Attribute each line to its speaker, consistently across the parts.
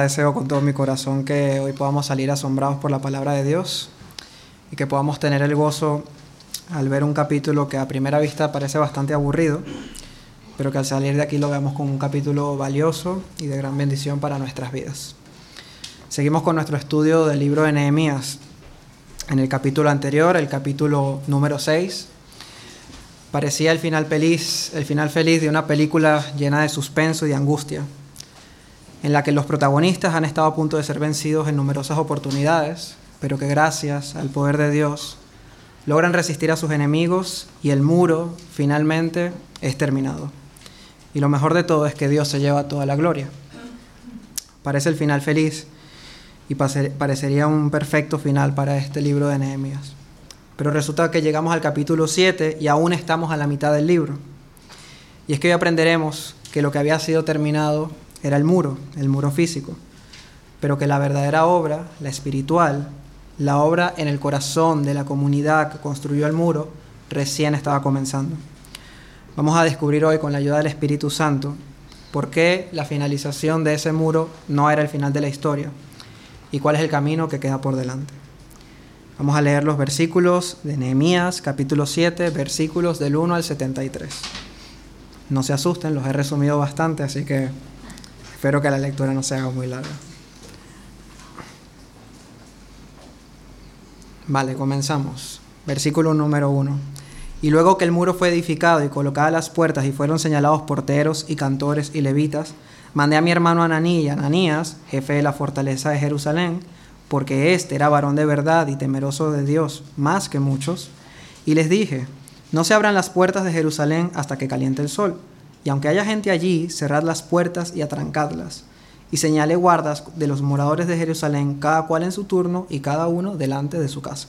Speaker 1: deseo con todo mi corazón que hoy podamos salir asombrados por la palabra de Dios y que podamos tener el gozo al ver un capítulo que a primera vista parece bastante aburrido, pero que al salir de aquí lo veamos como un capítulo valioso y de gran bendición para nuestras vidas. Seguimos con nuestro estudio del libro de Nehemías. En el capítulo anterior, el capítulo número 6, parecía el final feliz, el final feliz de una película llena de suspenso y de angustia, en la que los protagonistas han estado a punto de ser vencidos en numerosas oportunidades, pero que gracias al poder de Dios logran resistir a sus enemigos y el muro finalmente es terminado. Y lo mejor de todo es que Dios se lleva toda la gloria. Parece el final feliz y parecería un perfecto final para este libro de Nehemías. Pero resulta que llegamos al capítulo 7 y aún estamos a la mitad del libro. Y es que hoy aprenderemos que lo que había sido terminado era el muro, el muro físico, pero que la verdadera obra, la espiritual, la obra en el corazón de la comunidad que construyó el muro, recién estaba comenzando. Vamos a descubrir hoy con la ayuda del Espíritu Santo por qué la finalización de ese muro no era el final de la historia y cuál es el camino que queda por delante. Vamos a leer los versículos de Nehemías, capítulo 7, versículos del 1 al 73. No se asusten, los he resumido bastante, así que espero que la lectura no se haga muy larga. Vale, comenzamos. Versículo número 1. Y luego que el muro fue edificado y colocadas las puertas y fueron señalados porteros y cantores y levitas, mandé a mi hermano Ananí y Ananías, jefe de la fortaleza de Jerusalén, porque éste era varón de verdad y temeroso de Dios, más que muchos, y les dije, no se abran las puertas de Jerusalén hasta que caliente el sol, y aunque haya gente allí, cerrad las puertas y atrancadlas y señale guardas de los moradores de Jerusalén, cada cual en su turno y cada uno delante de su casa.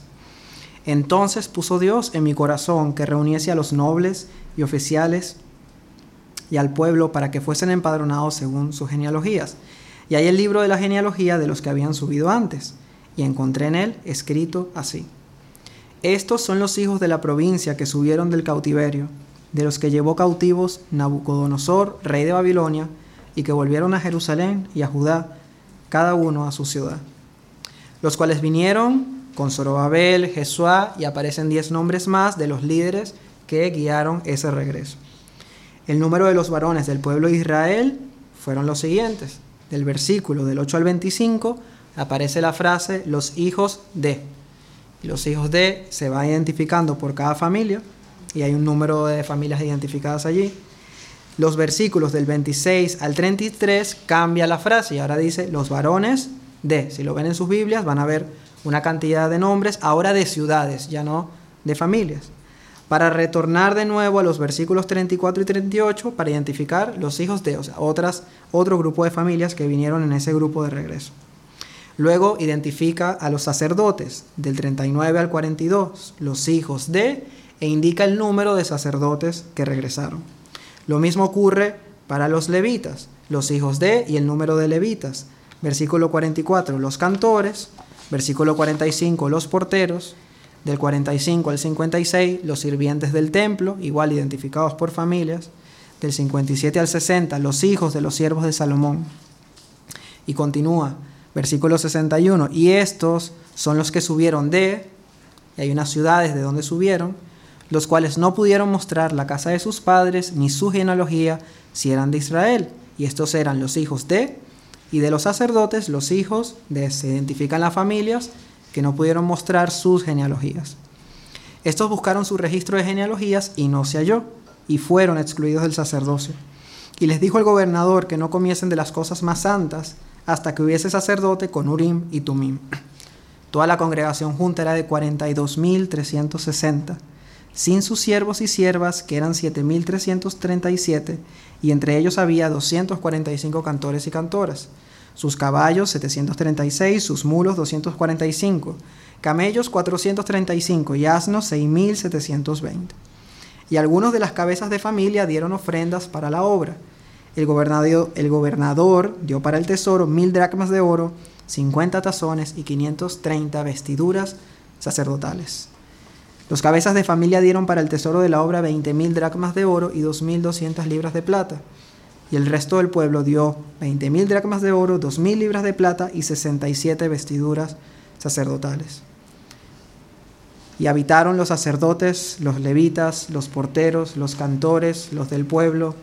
Speaker 1: Entonces puso Dios en mi corazón que reuniese a los nobles y oficiales y al pueblo para que fuesen empadronados según sus genealogías. Y hay el libro de la genealogía de los que habían subido antes, y encontré en él escrito así. Estos son los hijos de la provincia que subieron del cautiverio, de los que llevó cautivos Nabucodonosor, rey de Babilonia, y que volvieron a Jerusalén y a Judá, cada uno a su ciudad. Los cuales vinieron con Zorobabel, Jesuá, y aparecen diez nombres más de los líderes que guiaron ese regreso. El número de los varones del pueblo de Israel fueron los siguientes. Del versículo del 8 al 25 aparece la frase los hijos de. Los hijos de se va identificando por cada familia y hay un número de familias identificadas allí los versículos del 26 al 33 cambia la frase y ahora dice los varones de. Si lo ven en sus Biblias van a ver una cantidad de nombres ahora de ciudades, ya no de familias. Para retornar de nuevo a los versículos 34 y 38 para identificar los hijos de, o sea, otras, otro grupo de familias que vinieron en ese grupo de regreso. Luego identifica a los sacerdotes del 39 al 42, los hijos de, e indica el número de sacerdotes que regresaron. Lo mismo ocurre para los levitas, los hijos de y el número de levitas. Versículo 44, los cantores. Versículo 45, los porteros. Del 45 al 56, los sirvientes del templo, igual identificados por familias. Del 57 al 60, los hijos de los siervos de Salomón. Y continúa, versículo 61, y estos son los que subieron de, y hay unas ciudades de donde subieron, los cuales no pudieron mostrar la casa de sus padres ni su genealogía si eran de Israel. Y estos eran los hijos de, y de los sacerdotes, los hijos de, se identifican las familias que no pudieron mostrar sus genealogías. Estos buscaron su registro de genealogías y no se halló, y fueron excluidos del sacerdocio. Y les dijo el gobernador que no comiesen de las cosas más santas hasta que hubiese sacerdote con Urim y Tumim. Toda la congregación junta era de 42.360 sin sus siervos y siervas, que eran 7.337, y entre ellos había 245 cantores y cantoras, sus caballos 736, sus mulos 245, camellos 435 y asnos 6.720. Y algunos de las cabezas de familia dieron ofrendas para la obra. El gobernador, el gobernador dio para el tesoro mil dracmas de oro, 50 tazones y 530 vestiduras sacerdotales. Los cabezas de familia dieron para el tesoro de la obra 20.000 dracmas de oro y 2.200 libras de plata. y el resto del pueblo dio 20 mil dracmas de oro, 2 mil libras de plata y 67 vestiduras sacerdotales. Y habitaron los sacerdotes, los levitas, los porteros, los cantores, los del pueblo,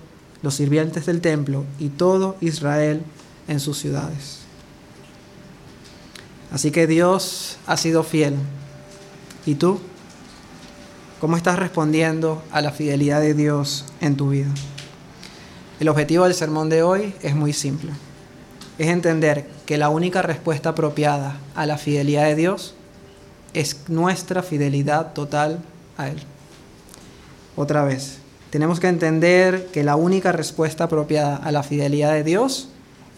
Speaker 1: los sirvientes del templo y todo Israel en sus ciudades. Así que Dios ha sido fiel. ¿Y tú? ¿Cómo estás respondiendo a la fidelidad de Dios en tu vida? El objetivo del sermón de hoy es muy simple. Es entender que la única respuesta apropiada a la fidelidad de Dios es nuestra fidelidad total a Él. Otra vez, tenemos que entender que la única respuesta apropiada a la fidelidad de Dios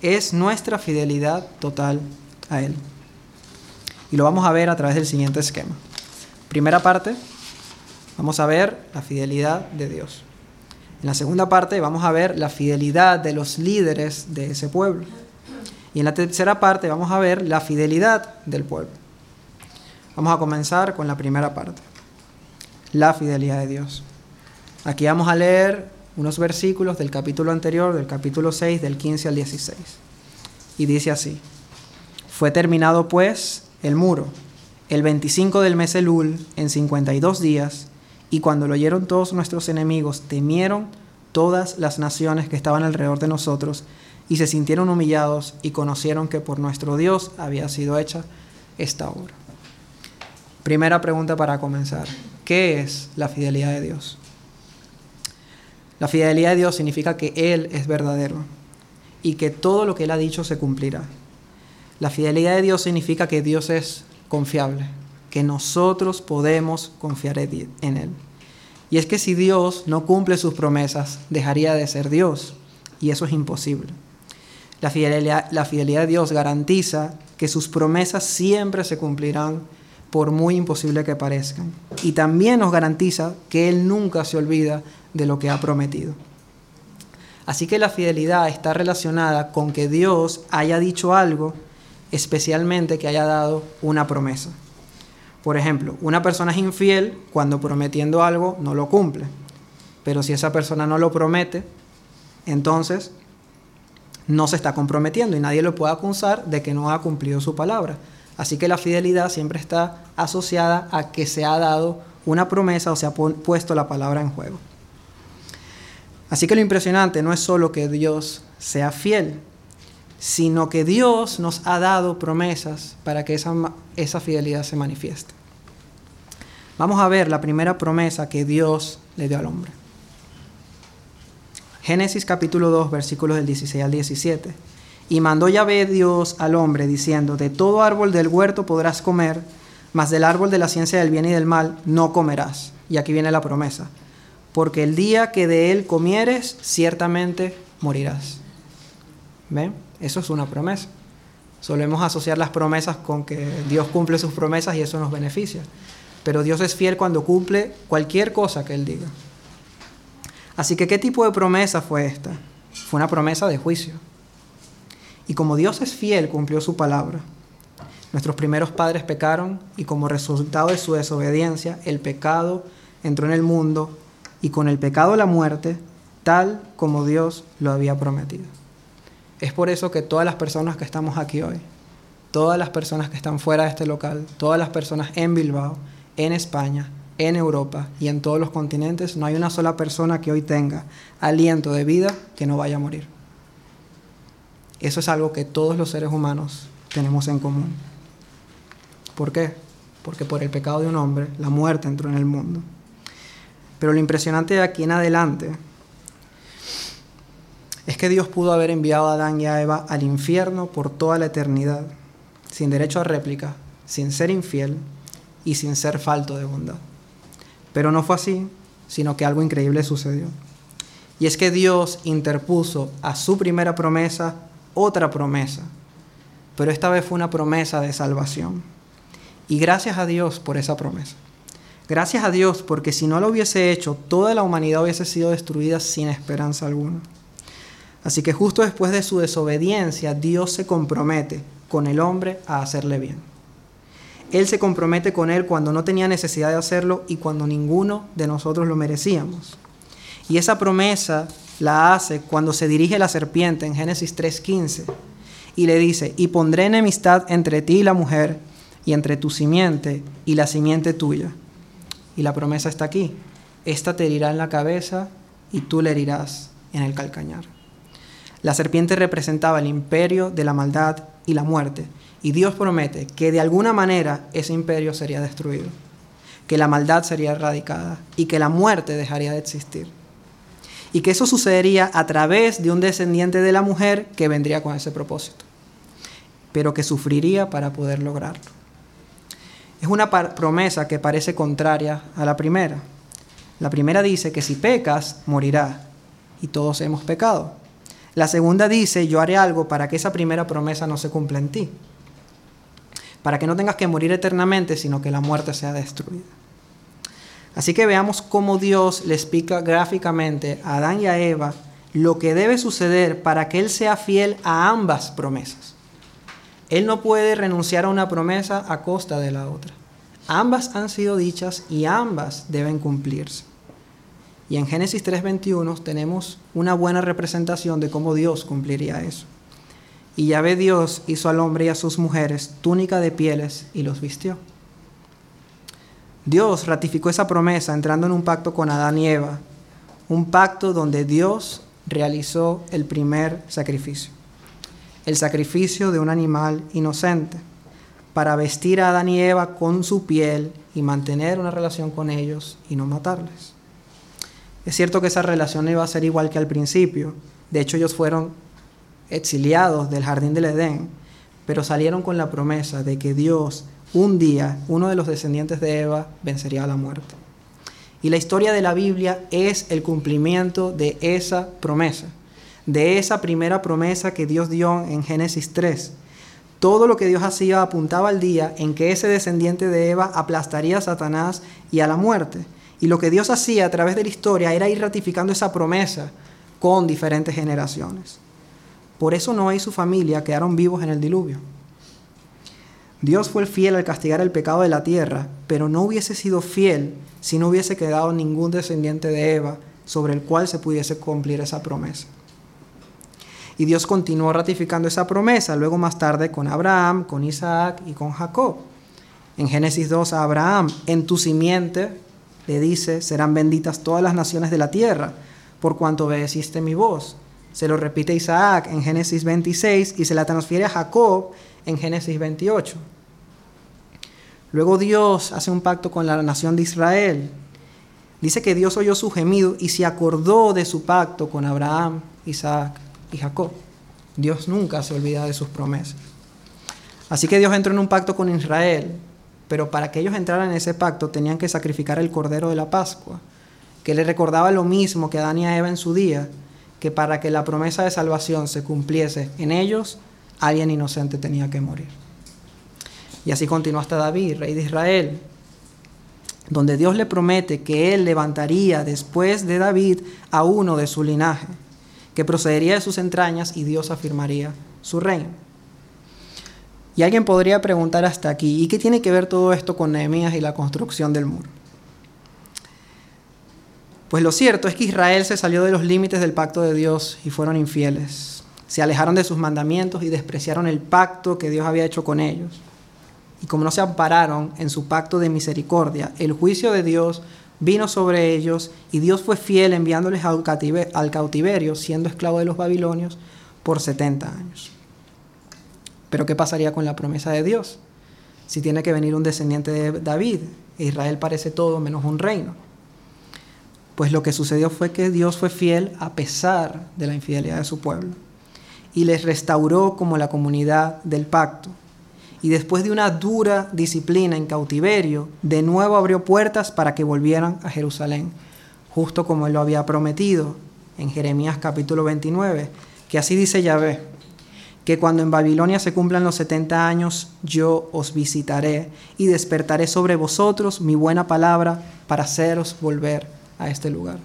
Speaker 1: es nuestra fidelidad total a Él. Y lo vamos a ver a través del siguiente esquema. Primera parte, vamos a ver la fidelidad de Dios. En la segunda parte vamos a ver la fidelidad de los líderes de ese pueblo. Y en la tercera parte vamos a ver la fidelidad del pueblo. Vamos a comenzar con la primera parte, la fidelidad de Dios. Aquí vamos a leer unos versículos del capítulo anterior, del capítulo 6, del 15 al 16. Y dice así, fue terminado pues el muro, el 25 del mes Elul, en 52 días, y cuando lo oyeron todos nuestros enemigos, temieron todas las naciones que estaban alrededor de nosotros y se sintieron humillados y conocieron que por nuestro Dios había sido hecha esta obra. Primera pregunta para comenzar. ¿Qué es la fidelidad de Dios? La fidelidad de Dios significa que Él es verdadero y que todo lo que Él ha dicho se cumplirá. La fidelidad de Dios significa que Dios es confiable, que nosotros podemos confiar en Él. Y es que si Dios no cumple sus promesas, dejaría de ser Dios. Y eso es imposible. La fidelidad, la fidelidad de Dios garantiza que sus promesas siempre se cumplirán por muy imposible que parezcan. Y también nos garantiza que Él nunca se olvida de lo que ha prometido. Así que la fidelidad está relacionada con que Dios haya dicho algo, especialmente que haya dado una promesa. Por ejemplo, una persona es infiel cuando prometiendo algo no lo cumple. Pero si esa persona no lo promete, entonces no se está comprometiendo y nadie lo puede acusar de que no ha cumplido su palabra. Así que la fidelidad siempre está asociada a que se ha dado una promesa o se ha puesto la palabra en juego. Así que lo impresionante no es solo que Dios sea fiel, sino que Dios nos ha dado promesas para que esa, esa fidelidad se manifieste. Vamos a ver la primera promesa que Dios le dio al hombre. Génesis capítulo 2, versículos del 16 al 17. Y mandó Yahvé Dios al hombre diciendo, de todo árbol del huerto podrás comer, mas del árbol de la ciencia del bien y del mal no comerás. Y aquí viene la promesa, porque el día que de él comieres, ciertamente morirás. ¿Ven? Eso es una promesa. Solemos asociar las promesas con que Dios cumple sus promesas y eso nos beneficia pero Dios es fiel cuando cumple cualquier cosa que Él diga. Así que, ¿qué tipo de promesa fue esta? Fue una promesa de juicio. Y como Dios es fiel, cumplió su palabra. Nuestros primeros padres pecaron y como resultado de su desobediencia, el pecado entró en el mundo y con el pecado la muerte, tal como Dios lo había prometido. Es por eso que todas las personas que estamos aquí hoy, todas las personas que están fuera de este local, todas las personas en Bilbao, en España, en Europa y en todos los continentes, no hay una sola persona que hoy tenga aliento de vida que no vaya a morir. Eso es algo que todos los seres humanos tenemos en común. ¿Por qué? Porque por el pecado de un hombre, la muerte entró en el mundo. Pero lo impresionante de aquí en adelante es que Dios pudo haber enviado a Adán y a Eva al infierno por toda la eternidad, sin derecho a réplica, sin ser infiel, y sin ser falto de bondad. Pero no fue así, sino que algo increíble sucedió. Y es que Dios interpuso a su primera promesa otra promesa, pero esta vez fue una promesa de salvación. Y gracias a Dios por esa promesa. Gracias a Dios porque si no lo hubiese hecho, toda la humanidad hubiese sido destruida sin esperanza alguna. Así que justo después de su desobediencia, Dios se compromete con el hombre a hacerle bien. Él se compromete con Él cuando no tenía necesidad de hacerlo y cuando ninguno de nosotros lo merecíamos. Y esa promesa la hace cuando se dirige la serpiente en Génesis 3.15 y le dice, y pondré enemistad entre ti y la mujer, y entre tu simiente y la simiente tuya. Y la promesa está aquí, esta te herirá en la cabeza y tú le herirás en el calcañar. La serpiente representaba el imperio de la maldad y la muerte, y Dios promete que de alguna manera ese imperio sería destruido, que la maldad sería erradicada y que la muerte dejaría de existir. Y que eso sucedería a través de un descendiente de la mujer que vendría con ese propósito, pero que sufriría para poder lograrlo. Es una promesa que parece contraria a la primera. La primera dice que si pecas, morirá, y todos hemos pecado. La segunda dice, yo haré algo para que esa primera promesa no se cumpla en ti, para que no tengas que morir eternamente, sino que la muerte sea destruida. Así que veamos cómo Dios le explica gráficamente a Adán y a Eva lo que debe suceder para que Él sea fiel a ambas promesas. Él no puede renunciar a una promesa a costa de la otra. Ambas han sido dichas y ambas deben cumplirse. Y en Génesis 3:21 tenemos una buena representación de cómo Dios cumpliría eso. Y ya ve Dios hizo al hombre y a sus mujeres túnica de pieles y los vistió. Dios ratificó esa promesa entrando en un pacto con Adán y Eva, un pacto donde Dios realizó el primer sacrificio, el sacrificio de un animal inocente, para vestir a Adán y Eva con su piel y mantener una relación con ellos y no matarles. Es cierto que esa relación no iba a ser igual que al principio, de hecho ellos fueron exiliados del jardín del Edén, pero salieron con la promesa de que Dios un día uno de los descendientes de Eva vencería a la muerte. Y la historia de la Biblia es el cumplimiento de esa promesa, de esa primera promesa que Dios dio en Génesis 3. Todo lo que Dios hacía apuntaba al día en que ese descendiente de Eva aplastaría a Satanás y a la muerte. Y lo que Dios hacía a través de la historia era ir ratificando esa promesa con diferentes generaciones. Por eso Noé y su familia quedaron vivos en el diluvio. Dios fue fiel al castigar el pecado de la tierra, pero no hubiese sido fiel si no hubiese quedado ningún descendiente de Eva sobre el cual se pudiese cumplir esa promesa. Y Dios continuó ratificando esa promesa luego más tarde con Abraham, con Isaac y con Jacob. En Génesis 2 a Abraham, en tu simiente, le dice, serán benditas todas las naciones de la tierra, por cuanto obedeciste mi voz. Se lo repite Isaac en Génesis 26 y se la transfiere a Jacob en Génesis 28. Luego Dios hace un pacto con la nación de Israel. Dice que Dios oyó su gemido y se acordó de su pacto con Abraham, Isaac y Jacob. Dios nunca se olvida de sus promesas. Así que Dios entró en un pacto con Israel, pero para que ellos entraran en ese pacto tenían que sacrificar el cordero de la Pascua, que le recordaba lo mismo que Adán y Eva en su día, que para que la promesa de salvación se cumpliese en ellos, alguien inocente tenía que morir. Y así continuó hasta David, rey de Israel, donde Dios le promete que él levantaría después de David a uno de su linaje, que procedería de sus entrañas y Dios afirmaría su reino. Y alguien podría preguntar hasta aquí, ¿y qué tiene que ver todo esto con Nehemías y la construcción del muro? Pues lo cierto es que Israel se salió de los límites del pacto de Dios y fueron infieles se alejaron de sus mandamientos y despreciaron el pacto que Dios había hecho con ellos. Y como no se ampararon en su pacto de misericordia, el juicio de Dios vino sobre ellos y Dios fue fiel enviándoles al cautiverio, siendo esclavo de los babilonios, por 70 años. Pero ¿qué pasaría con la promesa de Dios? Si tiene que venir un descendiente de David, Israel parece todo menos un reino. Pues lo que sucedió fue que Dios fue fiel a pesar de la infidelidad de su pueblo y les restauró como la comunidad del pacto. Y después de una dura disciplina en cautiverio, de nuevo abrió puertas para que volvieran a Jerusalén, justo como él lo había prometido en Jeremías capítulo 29, que así dice Yahvé, que cuando en Babilonia se cumplan los 70 años, yo os visitaré y despertaré sobre vosotros mi buena palabra para haceros volver a este lugar.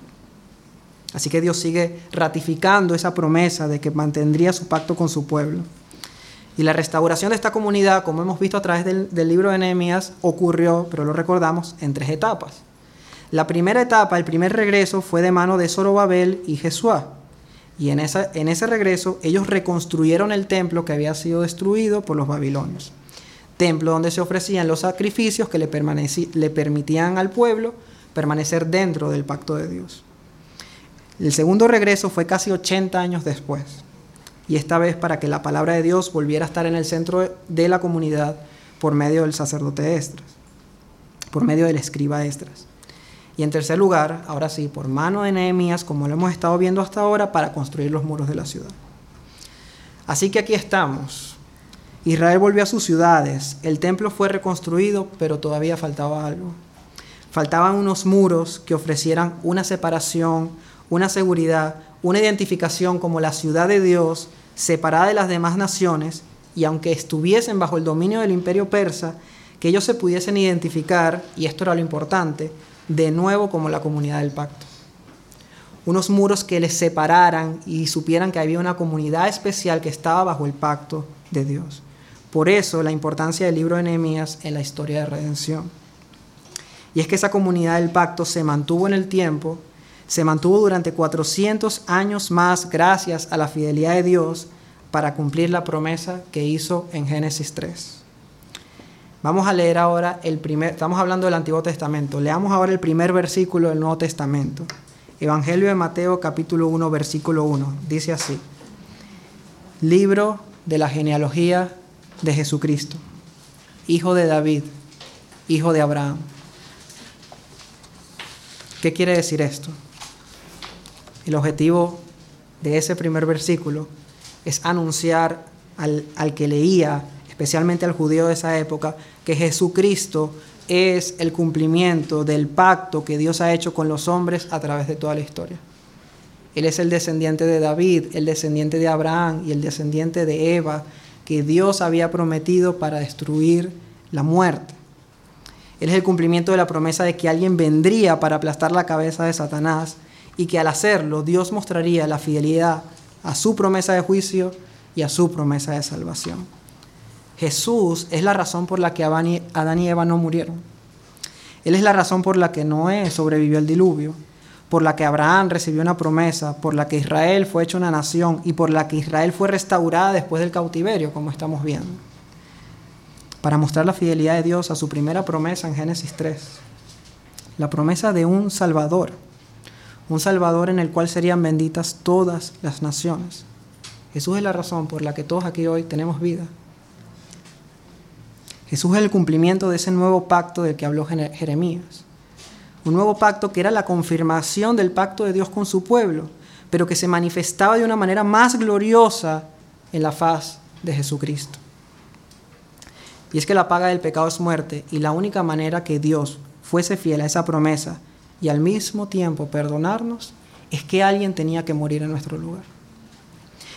Speaker 1: Así que Dios sigue ratificando esa promesa de que mantendría su pacto con su pueblo. Y la restauración de esta comunidad, como hemos visto a través del, libro de Nehemías, ocurrió, pero lo recordamos, en tres etapas. La primera etapa, el primer regreso, fue de mano de Zorobabel y Jesuá. Y en, esa, en ese regreso ellos reconstruyeron el templo que había sido destruido por los babilonios. Templo donde se ofrecían los sacrificios que le, le permitían al pueblo permanecer dentro del pacto de Dios. El segundo regreso fue casi 80 años después, y esta vez para que la palabra de Dios volviera a estar en el centro de la comunidad por medio del sacerdote Estras, por medio del escriba Estras. Y en tercer lugar, ahora sí, por mano de Nehemías, como lo hemos estado viendo hasta ahora, para construir los muros de la ciudad. Así que aquí estamos. Israel volvió a sus ciudades, el templo fue reconstruido, pero todavía faltaba algo. Faltaban unos muros que ofrecieran una separación, una seguridad, una identificación como la ciudad de Dios, separada de las demás naciones, y aunque estuviesen bajo el dominio del imperio persa, que ellos se pudiesen identificar, y esto era lo importante, de nuevo como la comunidad del pacto. Unos muros que les separaran y supieran que había una comunidad especial que estaba bajo el pacto de Dios. Por eso la importancia del libro de Nehemías en la historia de redención. Y es que esa comunidad del pacto se mantuvo en el tiempo, se mantuvo durante 400 años más gracias a la fidelidad de Dios para cumplir la promesa que hizo en Génesis 3. Vamos a leer ahora el primer, estamos hablando del Antiguo Testamento, leamos ahora el primer versículo del Nuevo Testamento. Evangelio de Mateo capítulo 1 versículo 1. Dice así, libro de la genealogía de Jesucristo, hijo de David, hijo de Abraham. ¿Qué quiere decir esto? El objetivo de ese primer versículo es anunciar al, al que leía, especialmente al judío de esa época, que Jesucristo es el cumplimiento del pacto que Dios ha hecho con los hombres a través de toda la historia. Él es el descendiente de David, el descendiente de Abraham y el descendiente de Eva que Dios había prometido para destruir la muerte. Él es el cumplimiento de la promesa de que alguien vendría para aplastar la cabeza de Satanás y que al hacerlo Dios mostraría la fidelidad a su promesa de juicio y a su promesa de salvación. Jesús es la razón por la que Adán y Eva no murieron. Él es la razón por la que Noé sobrevivió al diluvio, por la que Abraham recibió una promesa, por la que Israel fue hecho una nación y por la que Israel fue restaurada después del cautiverio, como estamos viendo para mostrar la fidelidad de Dios a su primera promesa en Génesis 3. La promesa de un Salvador, un Salvador en el cual serían benditas todas las naciones. Jesús es la razón por la que todos aquí hoy tenemos vida. Jesús es el cumplimiento de ese nuevo pacto del que habló Jeremías. Un nuevo pacto que era la confirmación del pacto de Dios con su pueblo, pero que se manifestaba de una manera más gloriosa en la faz de Jesucristo. Y es que la paga del pecado es muerte y la única manera que Dios fuese fiel a esa promesa y al mismo tiempo perdonarnos es que alguien tenía que morir en nuestro lugar.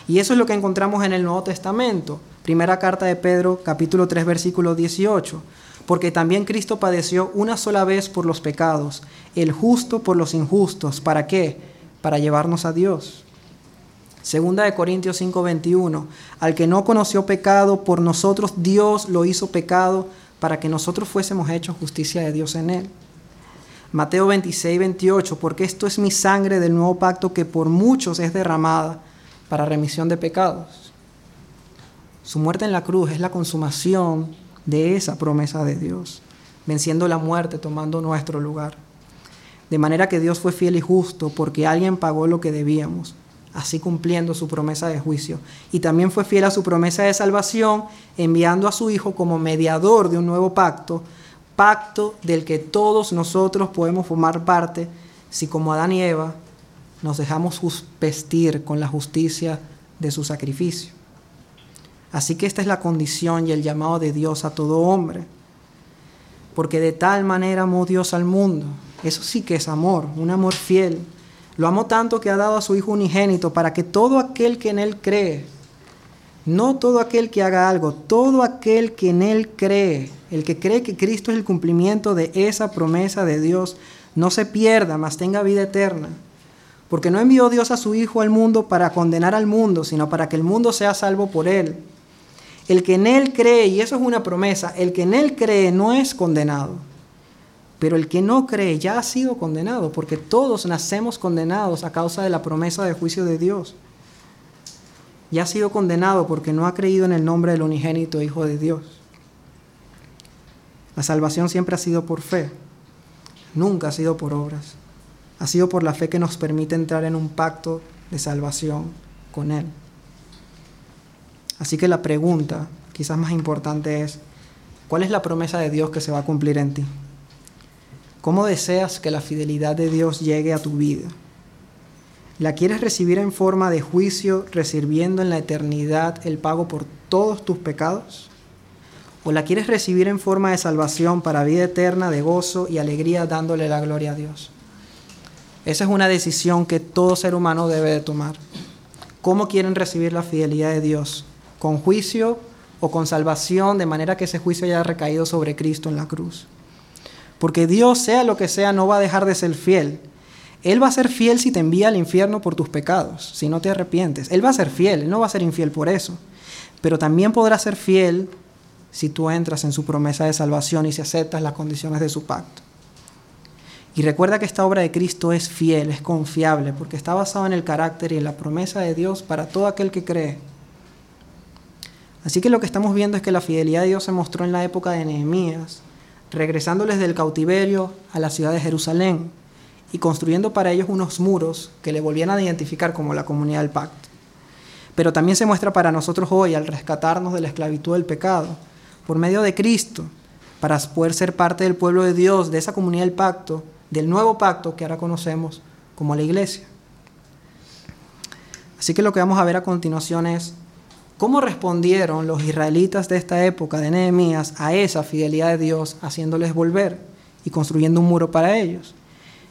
Speaker 1: Y eso es lo que encontramos en el Nuevo Testamento. Primera carta de Pedro, capítulo 3, versículo 18. Porque también Cristo padeció una sola vez por los pecados, el justo por los injustos. ¿Para qué? Para llevarnos a Dios. Segunda de Corintios 5:21, al que no conoció pecado, por nosotros Dios lo hizo pecado para que nosotros fuésemos hechos justicia de Dios en él. Mateo 26, 28, porque esto es mi sangre del nuevo pacto que por muchos es derramada para remisión de pecados. Su muerte en la cruz es la consumación de esa promesa de Dios, venciendo la muerte, tomando nuestro lugar. De manera que Dios fue fiel y justo porque alguien pagó lo que debíamos así cumpliendo su promesa de juicio. Y también fue fiel a su promesa de salvación, enviando a su Hijo como mediador de un nuevo pacto, pacto del que todos nosotros podemos formar parte si como Adán y Eva nos dejamos vestir con la justicia de su sacrificio. Así que esta es la condición y el llamado de Dios a todo hombre. Porque de tal manera amó Dios al mundo. Eso sí que es amor, un amor fiel, lo amó tanto que ha dado a su Hijo unigénito para que todo aquel que en Él cree, no todo aquel que haga algo, todo aquel que en Él cree, el que cree que Cristo es el cumplimiento de esa promesa de Dios, no se pierda, mas tenga vida eterna. Porque no envió Dios a su Hijo al mundo para condenar al mundo, sino para que el mundo sea salvo por Él. El que en Él cree, y eso es una promesa, el que en Él cree no es condenado pero el que no cree ya ha sido condenado, porque todos nacemos condenados a causa de la promesa de juicio de Dios. y ha sido condenado porque no ha creído en el nombre del unigénito Hijo de Dios. La salvación siempre ha sido por fe, nunca ha sido por obras. Ha sido por la fe que nos permite entrar en un pacto de salvación con Él. Así que la pregunta, quizás más importante, es, ¿cuál es la promesa de Dios que se va a cumplir en ti? ¿Cómo deseas que la fidelidad de Dios llegue a tu vida? ¿La quieres recibir en forma de juicio, recibiendo en la eternidad el pago por todos tus pecados? ¿O la quieres recibir en forma de salvación para vida eterna, de gozo y alegría, dándole la gloria a Dios? Esa es una decisión que todo ser humano debe de tomar. ¿Cómo quieren recibir la fidelidad de Dios? ¿Con juicio o con salvación, de manera que ese juicio haya recaído sobre Cristo en la cruz? Porque Dios, sea lo que sea, no va a dejar de ser fiel él va a ser fiel si te envía al infierno por tus pecados, si no te arrepientes. Él va a ser fiel, Él no va a ser infiel por eso. Pero también podrá ser fiel si tú entras en su promesa de salvación y si aceptas las condiciones de su pacto. Y recuerda que esta obra de Cristo es fiel, es confiable, porque está basada en el carácter y en la promesa de Dios para todo aquel que cree. Así que lo que estamos viendo es que la fidelidad de Dios se mostró en la época de Nehemías, regresándoles del cautiverio a la ciudad de Jerusalén y construyendo para ellos unos muros que le volvían a identificar como la comunidad del pacto. Pero también se muestra para nosotros hoy al rescatarnos de la esclavitud del pecado por medio de Cristo, para poder ser parte del pueblo de Dios, de esa comunidad del pacto, del nuevo pacto que ahora conocemos como la iglesia. Así que lo que vamos a ver a continuación es cómo respondieron los israelitas de esta época de Nehemías a esa fidelidad de Dios, haciéndoles volver y construyendo un muro para ellos.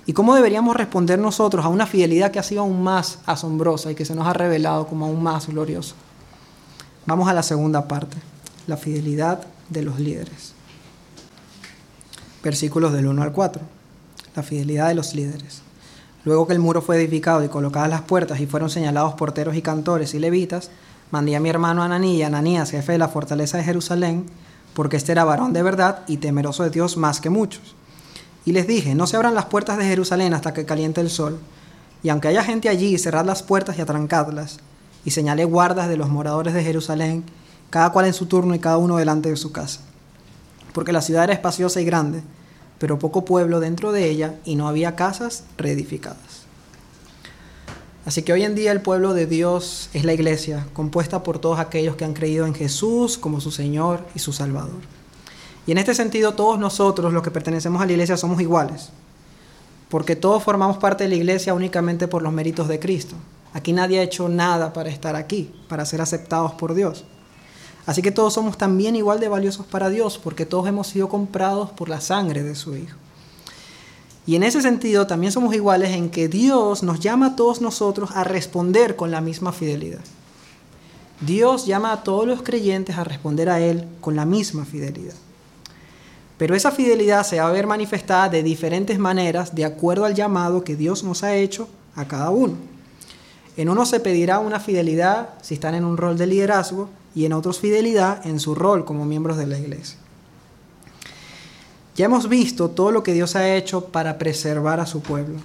Speaker 1: ¿Y cómo deberíamos responder nosotros a una fidelidad que ha sido aún más asombrosa y que se nos ha revelado como aún más gloriosa? Vamos a la segunda parte, la fidelidad de los líderes. Versículos del 1 al 4. La fidelidad de los líderes. Luego que el muro fue edificado y colocadas las puertas y fueron señalados porteros y cantores y levitas, mandé a mi hermano Ananí y Ananías, jefe de la fortaleza de Jerusalén, porque este era varón de verdad y temeroso de Dios más que muchos y les dije, no se abran las puertas de Jerusalén hasta que caliente el sol. Y aunque haya gente allí, cerrad las puertas y atrancadlas. Y señalé guardas de los moradores de Jerusalén, cada cual en su turno y cada uno delante de su casa. Porque la ciudad era espaciosa y grande, pero poco pueblo dentro de ella y no había casas reedificadas. Así que hoy en día el pueblo de Dios es la iglesia, compuesta por todos aquellos que han creído en Jesús como su Señor y su Salvador. Y en este sentido todos nosotros, los que pertenecemos a la iglesia, somos iguales, porque todos formamos parte de la iglesia únicamente por los méritos de Cristo. Aquí nadie ha hecho nada para estar aquí, para ser aceptados por Dios. Así que todos somos también igual de valiosos para Dios, porque todos hemos sido comprados por la sangre de su Hijo. Y en ese sentido también somos iguales en que Dios nos llama a todos nosotros a responder con la misma fidelidad. Dios llama a todos los creyentes a responder a Él con la misma fidelidad. Pero esa fidelidad se va a ver manifestada de diferentes maneras de acuerdo al llamado que Dios nos ha hecho a cada uno. En uno se pedirá una fidelidad si están en un rol de liderazgo y en otros fidelidad en su rol como miembros de la iglesia. Ya hemos visto todo lo que Dios ha hecho para preservar a su pueblo,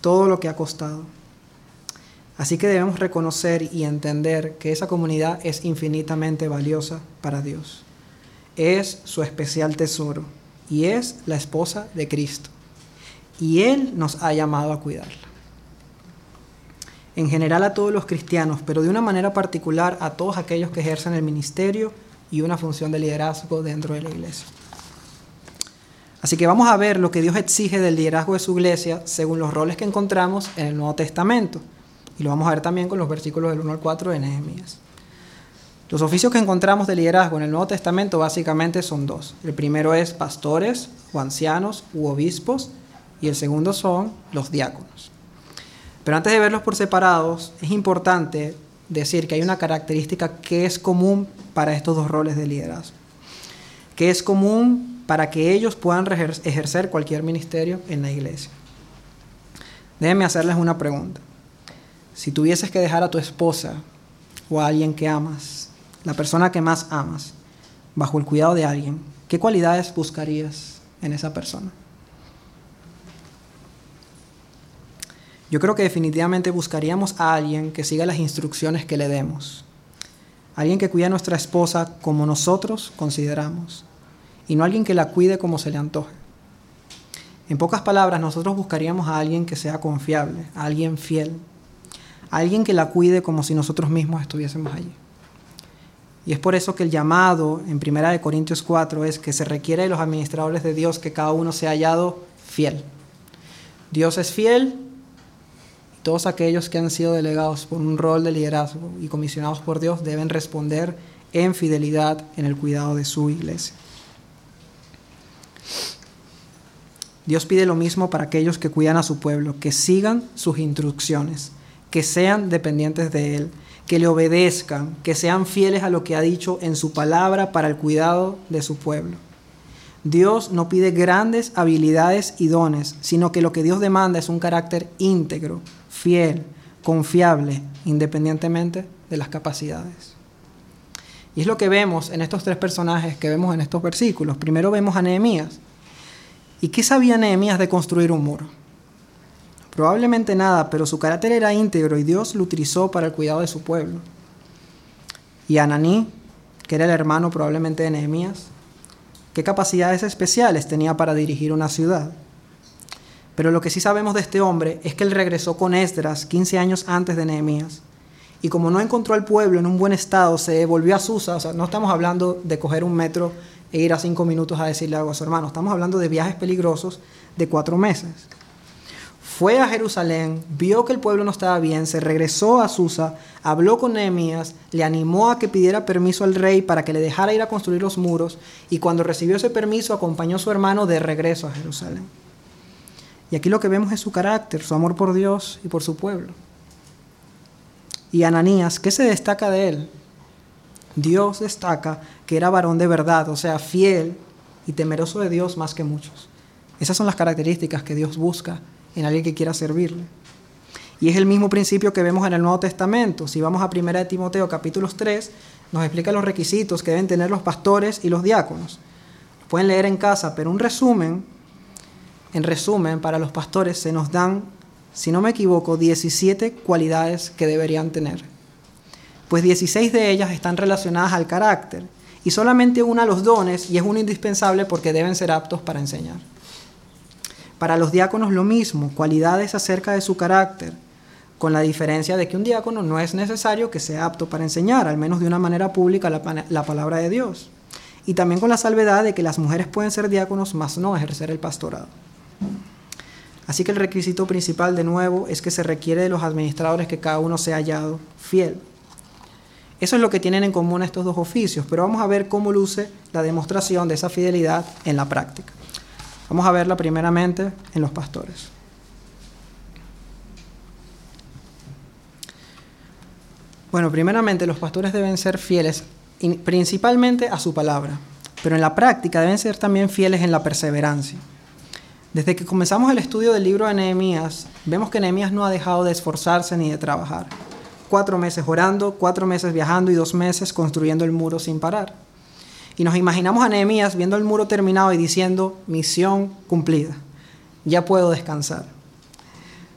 Speaker 1: todo lo que ha costado. Así que debemos reconocer y entender que esa comunidad es infinitamente valiosa para Dios es su especial tesoro y es la esposa de Cristo. Y Él nos ha llamado a cuidarla. En general a todos los cristianos, pero de una manera particular a todos aquellos que ejercen el ministerio y una función de liderazgo dentro de la iglesia. Así que vamos a ver lo que Dios exige del liderazgo de su iglesia según los roles que encontramos en el Nuevo Testamento. Y lo vamos a ver también con los versículos del 1 al 4 de Nehemías. Los oficios que encontramos de liderazgo en el Nuevo Testamento básicamente son dos. El primero es pastores o ancianos u obispos y el segundo son los diáconos. Pero antes de verlos por separados, es importante decir que hay una característica que es común para estos dos roles de liderazgo, que es común para que ellos puedan ejercer cualquier ministerio en la iglesia. Déjenme hacerles una pregunta. Si tuvieses que dejar a tu esposa o a alguien que amas la persona que más amas, bajo el cuidado de alguien, ¿qué cualidades buscarías en esa persona? yo creo que definitivamente buscaríamos a alguien que siga las instrucciones que le demos. Alguien que cuide a nuestra esposa como nosotros consideramos. Y no alguien que la cuide como se le antoje. En pocas palabras, nosotros buscaríamos a alguien que sea confiable, a alguien fiel, a alguien que la cuide como si nosotros mismos estuviésemos allí. Y es por eso que el llamado en 1 Corintios 4 es que se requiere de los administradores de Dios que cada uno sea hallado fiel. Dios es fiel todos aquellos que han sido delegados por un rol de liderazgo y comisionados por Dios deben responder en fidelidad en el cuidado de su iglesia. Dios pide lo mismo para aquellos que cuidan a su pueblo, que sigan sus instrucciones, que sean dependientes de Él, que le obedezcan, que sean fieles a lo que ha dicho en su palabra para el cuidado de su pueblo. Dios no pide grandes habilidades y dones, sino que lo que Dios demanda es un carácter íntegro, fiel, confiable, independientemente de las capacidades. Y es lo que vemos en estos tres personajes que vemos en estos versículos. Primero vemos a Nehemías. ¿Y qué sabía Nehemías de construir un muro? Probablemente nada, pero su carácter era íntegro y Dios lo utilizó para el cuidado de su pueblo. Y Ananí, que era el hermano probablemente de Nehemías, qué capacidades especiales tenía para dirigir una ciudad. Pero lo que sí sabemos de este hombre es que él regresó con Esdras 15 años antes de Nehemías. Y como no encontró al pueblo en un buen estado, se devolvió a Susa. O sea, no estamos hablando de coger un metro e ir a cinco minutos a decirle algo a su hermano. Estamos hablando de viajes peligrosos de cuatro meses fue a Jerusalén, vio que el pueblo no estaba bien, se regresó a Susa, habló con Nehemías, le animó a que pidiera permiso al rey para que le dejara ir a construir los muros y cuando recibió ese permiso acompañó a su hermano de regreso a Jerusalén. Y aquí lo que vemos es su carácter, su amor por Dios y por su pueblo. Y Ananías, ¿qué se destaca de él? Dios destaca que era varón de verdad, o sea, fiel y temeroso de Dios más que muchos. Esas son las características que Dios busca en alguien que quiera servirle. Y es el mismo principio que vemos en el Nuevo Testamento. Si vamos a 1 de Timoteo capítulos 3, nos explica los requisitos que deben tener los pastores y los diáconos. Pueden leer en casa, pero un resumen, en resumen, para los pastores se nos dan, si no me equivoco, 17 cualidades que deberían tener. Pues 16 de ellas están relacionadas al carácter y solamente una a los dones y es una indispensable porque deben ser aptos para enseñar. Para los diáconos lo mismo, cualidades acerca de su carácter, con la diferencia de que un diácono no es necesario que sea apto para enseñar, al menos de una manera pública, la, palabra de Dios. Y también con la salvedad de que las mujeres pueden ser diáconos, mas no ejercer el pastorado. Así que el requisito principal de nuevo es que se requiere de los administradores que cada uno sea hallado fiel. Eso es lo que tienen en común estos dos oficios, pero vamos a ver cómo luce la demostración de esa fidelidad en la práctica. Vamos a verla primeramente en los pastores. Bueno, primeramente los pastores deben ser fieles principalmente a su palabra, pero en la práctica deben ser también fieles en la perseverancia. Desde que comenzamos el estudio del libro de Nehemías, vemos que Nehemías no ha dejado de esforzarse ni de trabajar. Cuatro meses orando, cuatro meses viajando y dos meses construyendo el muro sin parar. Y nos imaginamos a Nehemías viendo el muro terminado y diciendo, misión cumplida, ya puedo descansar.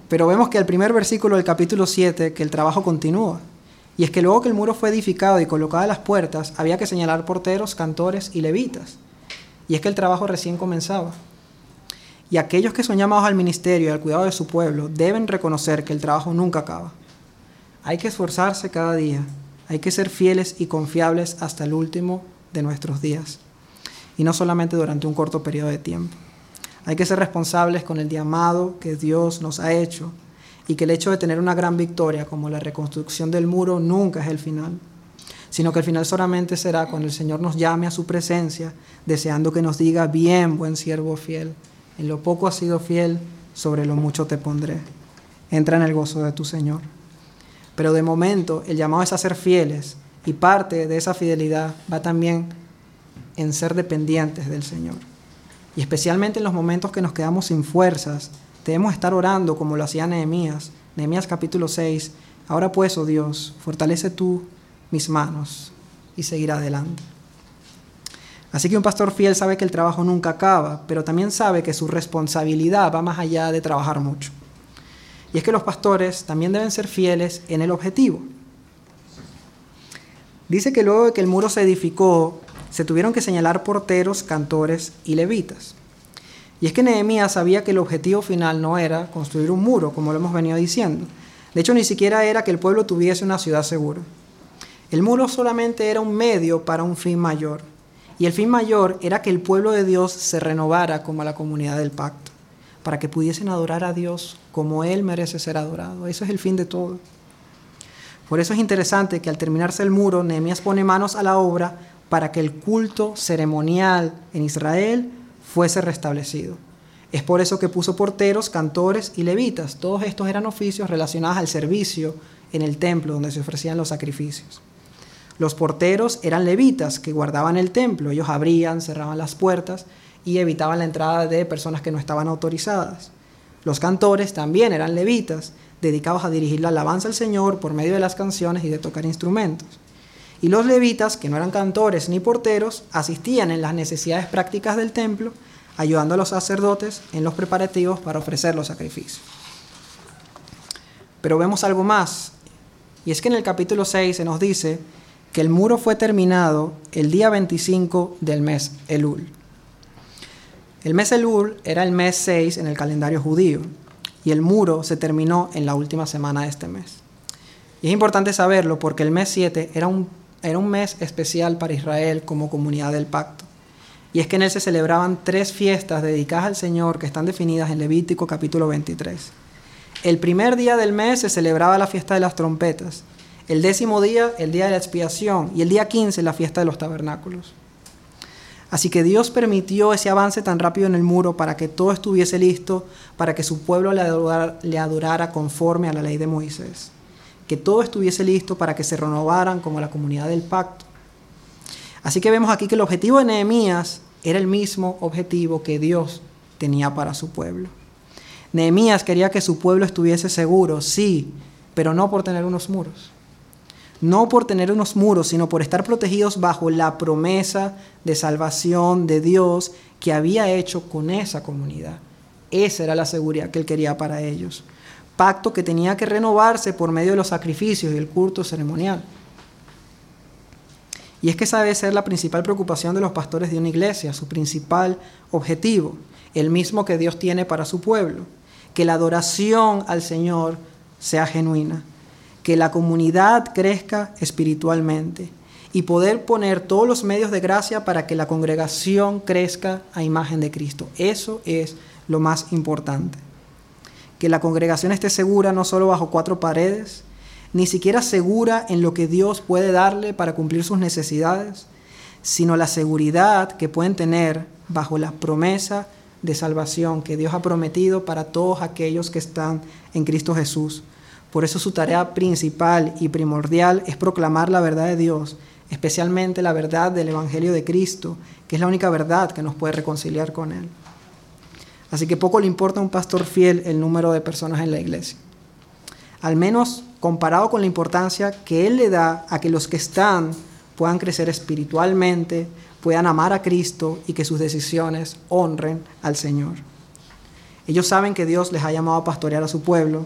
Speaker 1: Pero vemos que el primer versículo del capítulo 7, que el trabajo continúa. Y es que luego que el muro fue edificado y colocadas las puertas, había que señalar porteros, cantores y levitas. Y es que el trabajo recién comenzaba. Y aquellos que son llamados al ministerio y al cuidado de su pueblo deben reconocer que el trabajo nunca acaba. Hay que esforzarse cada día, hay que ser fieles y confiables hasta el último de nuestros días. Y no solamente durante un corto periodo de tiempo. Hay que ser responsables con el llamado que Dios nos ha hecho y que el hecho de tener una gran victoria como la reconstrucción del muro nunca es el final, sino que el final solamente será cuando el Señor nos llame a su presencia, deseando que nos diga, bien, buen siervo fiel, en lo poco has sido fiel, sobre lo mucho te pondré. Entra en el gozo de tu Señor. Pero de momento el llamado es a ser fieles y parte de esa fidelidad va también en ser dependientes del Señor. Y especialmente en los momentos que nos quedamos sin fuerzas, debemos estar orando como lo hacía Nehemías. Nehemías capítulo 6. Ahora pues, oh Dios, fortalece tú mis manos y seguir adelante. Así que un pastor fiel sabe que el trabajo nunca acaba, pero también sabe que su responsabilidad va más allá de trabajar mucho. Y es que los pastores también deben ser fieles en el objetivo. Dice que luego de que el muro se edificó, se tuvieron que señalar porteros, cantores y levitas. Y es que Nehemías sabía que el objetivo final no era construir un muro, como lo hemos venido diciendo. De hecho, ni siquiera era que el pueblo tuviese una ciudad segura. El muro solamente era un medio para un fin mayor. Y el fin mayor era que el pueblo de Dios se renovara como la comunidad del pacto, para que pudiesen adorar a Dios como Él merece ser adorado. Eso es el fin de todo. Por eso es interesante que al terminarse el muro, Nehemías pone manos a la obra para que el culto ceremonial en Israel fuese restablecido. Es por eso que puso porteros, cantores y levitas. Todos estos eran oficios relacionados al servicio en el templo donde se ofrecían los sacrificios. Los porteros eran levitas que guardaban el templo. Ellos abrían, cerraban las puertas y evitaban la entrada de personas que no estaban autorizadas. Los cantores también eran levitas, dedicados a dirigir la alabanza al Señor por medio de las canciones y de tocar instrumentos. Y los levitas, que no eran cantores ni porteros, asistían en las necesidades prácticas del templo, ayudando a los sacerdotes en los preparativos para ofrecer los sacrificios. Pero vemos algo más, y es que en el capítulo 6 se nos dice que el muro fue terminado el día 25 del mes Elul. El mes Elul era el mes 6 en el calendario judío y el muro se terminó en la última semana de este mes. Y es importante saberlo porque el mes 7 era un, era un mes especial para Israel como comunidad del pacto. Y es que en él se celebraban tres fiestas dedicadas al Señor que están definidas en Levítico capítulo 23. El primer día del mes se celebraba la fiesta de las trompetas el décimo día, el día de la expiación, y el día 15, la fiesta de los tabernáculos. Así que Dios permitió ese avance tan rápido en el muro para que todo estuviese listo, para que su pueblo le adorara, conforme a la ley de Moisés. Que todo estuviese listo para que se renovaran como la comunidad del pacto. Así que vemos aquí que el objetivo de Nehemías era el mismo objetivo que Dios tenía para su pueblo. Nehemías quería que su pueblo estuviese seguro, sí, pero no por tener unos muros no por tener unos muros, sino por estar protegidos bajo la promesa de salvación de Dios que había hecho con esa comunidad. Esa era la seguridad que él quería para ellos. Pacto que tenía que renovarse por medio de los sacrificios y el culto ceremonial. Y es que esa debe ser la principal preocupación de los pastores de una iglesia, su principal objetivo, el mismo que Dios tiene para su pueblo, que la adoración al Señor sea genuina que la comunidad crezca espiritualmente y poder poner todos los medios de gracia para que la congregación crezca a imagen de Cristo. Eso es lo más importante. Que la congregación esté segura no solo bajo cuatro paredes, ni siquiera segura en lo que Dios puede darle para cumplir sus necesidades, sino la seguridad que pueden tener bajo la promesa de salvación que Dios ha prometido para todos aquellos que están en Cristo Jesús por eso su tarea principal y primordial es proclamar la verdad de Dios, especialmente la verdad del Evangelio de Cristo, que es la única verdad que nos puede reconciliar con Él. Así que poco le importa a un pastor fiel el número de personas en la iglesia. Al menos comparado con la importancia que Él le da a que los que están puedan crecer espiritualmente, puedan amar a Cristo y que sus decisiones honren al Señor. Ellos saben que Dios les ha llamado a pastorear a su pueblo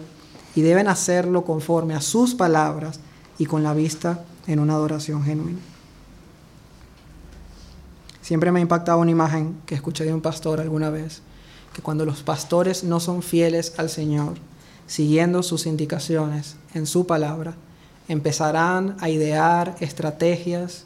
Speaker 1: y deben hacerlo conforme a sus palabras y con la vista en una adoración genuina. Siempre me ha impactado una imagen que escuché de un pastor alguna vez, que cuando los pastores no son fieles al Señor, siguiendo sus indicaciones en su palabra, empezarán a idear estrategias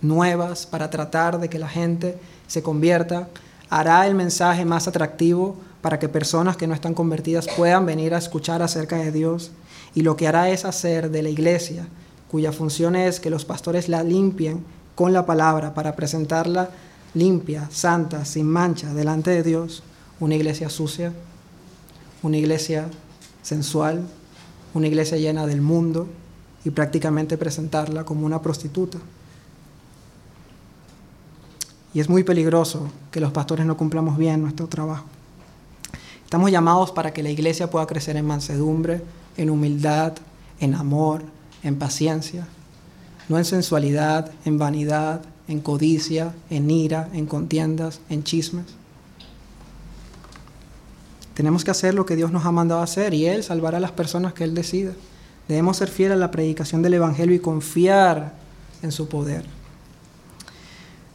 Speaker 1: nuevas para tratar de que la gente se convierta, hará el mensaje más atractivo para que personas que no están convertidas puedan venir a escuchar acerca de Dios. Y lo que hará es hacer de la iglesia, cuya función es que los pastores la limpien con la palabra para presentarla limpia, santa, sin mancha, delante de Dios, una iglesia sucia, una iglesia sensual, una iglesia llena del mundo y prácticamente presentarla como una prostituta. Y es muy peligroso que los pastores no cumplamos bien nuestro trabajo. Estamos llamados para que la iglesia pueda crecer en mansedumbre, en humildad, en amor, en paciencia, no en sensualidad, en vanidad, en codicia, en ira, en contiendas, en chismes. Tenemos que hacer lo que Dios nos ha mandado hacer y Él salvará a las personas que Él decida. Debemos ser fieles a la predicación del Evangelio y confiar en su poder.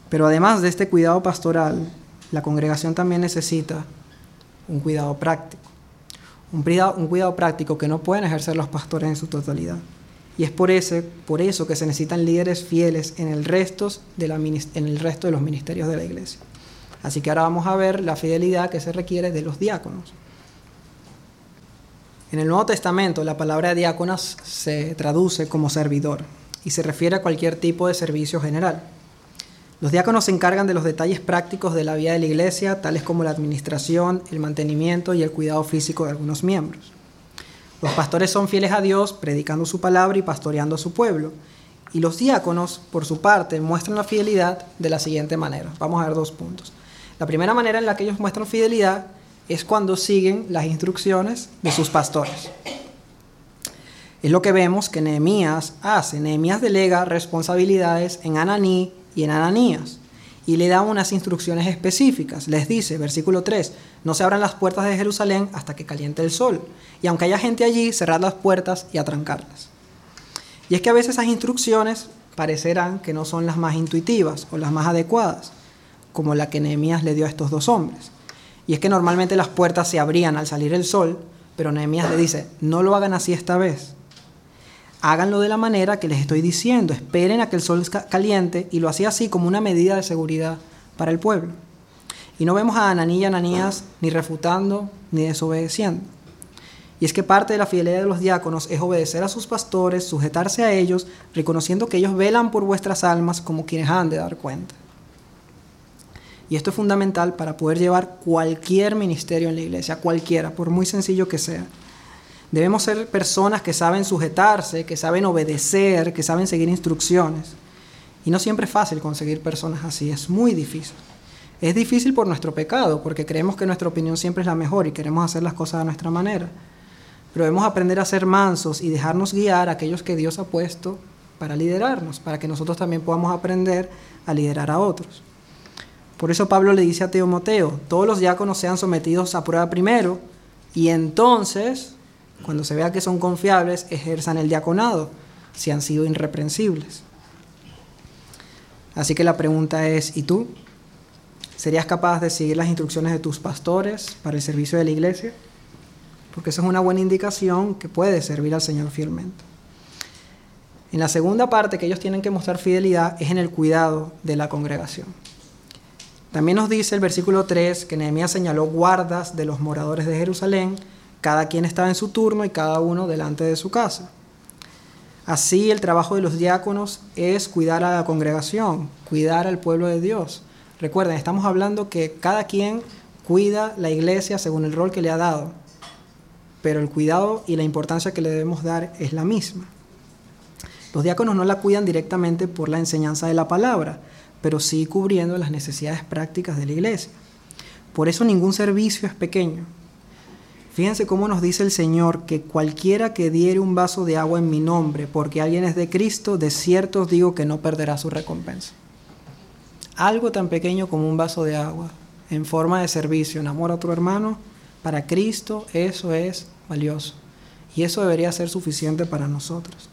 Speaker 1: Pero además de este cuidado pastoral, la congregación también necesita un cuidado práctico. Un cuidado, práctico que no pueden ejercer los pastores en su totalidad. Y es por, ese, por eso que se necesitan líderes fieles en el, resto de la, en el resto de los ministerios de la iglesia. Así que ahora vamos a ver la fidelidad que se requiere de los diáconos. En el Nuevo Testamento la palabra diáconas se traduce como servidor y se refiere a cualquier tipo de servicio general. Los diáconos se encargan de los detalles prácticos de la vida de la iglesia, tales como la administración, el mantenimiento y el cuidado físico de algunos miembros. Los pastores son fieles a Dios, predicando su palabra y pastoreando a su pueblo. Y los diáconos, por su parte, muestran la fidelidad de la siguiente manera. Vamos a ver dos puntos. La primera manera en la que ellos muestran fidelidad es cuando siguen las instrucciones de sus pastores. Es lo que vemos que Nehemías hace. Nehemías delega responsabilidades en Ananí y en Ananías y le da unas instrucciones específicas. Les dice, versículo 3, no se abran las puertas de Jerusalén hasta que caliente el sol, y aunque haya gente allí, cerrad las puertas y atrancarlas. Y es que a veces esas instrucciones parecerán que no son las más intuitivas o las más adecuadas, como la que Nehemías le dio a estos dos hombres. Y es que normalmente las puertas se abrían al salir el sol, pero Nehemías le dice, no lo hagan así esta vez háganlo de la manera que les estoy diciendo, esperen a que el sol caliente y lo hacía así como una medida de seguridad para el pueblo. Y no vemos a Ananí y Ananías ni refutando ni desobedeciendo. Y es que parte de la fidelidad de los diáconos es obedecer a sus pastores, sujetarse a ellos, reconociendo que ellos velan por vuestras almas como quienes han de dar cuenta. Y esto es fundamental para poder llevar cualquier ministerio en la iglesia, cualquiera, por muy sencillo que sea. Debemos ser personas que saben sujetarse, que saben obedecer, que saben seguir instrucciones. Y no siempre es fácil conseguir personas así, es muy difícil. Es difícil por nuestro pecado, porque creemos que nuestra opinión siempre es la mejor y queremos hacer las cosas a nuestra manera. Pero debemos aprender a ser mansos y dejarnos guiar a aquellos que Dios ha puesto para liderarnos, para que nosotros también podamos aprender a liderar a otros. Por eso Pablo le dice a Timoteo, todos los diáconos sean sometidos a prueba primero y entonces cuando se vea que son confiables, ejerzan el diaconado, si han sido irreprensibles. Así que la pregunta es, ¿y tú? ¿Serías capaz de seguir las instrucciones de tus pastores para el servicio de la iglesia? Porque eso es una buena indicación que puedes servir al Señor fielmente. En la segunda parte que ellos tienen que mostrar fidelidad es en el cuidado de la congregación. También nos dice el versículo 3 que Nehemías señaló guardas de los moradores de Jerusalén cada quien estaba en su turno y cada uno delante de su casa. Así el trabajo de los diáconos es cuidar a la congregación, cuidar al pueblo de Dios. Recuerden, estamos hablando que cada quien cuida la iglesia según el rol que le ha dado, pero el cuidado y la importancia que le debemos dar es la misma. Los diáconos no la cuidan directamente por la enseñanza de la palabra, pero sí cubriendo las necesidades prácticas de la iglesia. Por eso ningún servicio es pequeño, Fíjense cómo nos dice el Señor que cualquiera que diere un vaso de agua en mi nombre, porque alguien es de Cristo, de cierto os digo que no perderá su recompensa. Algo tan pequeño como un vaso de agua, en forma de servicio, en amor a otro hermano, para Cristo eso es valioso. Y eso debería ser suficiente para nosotros.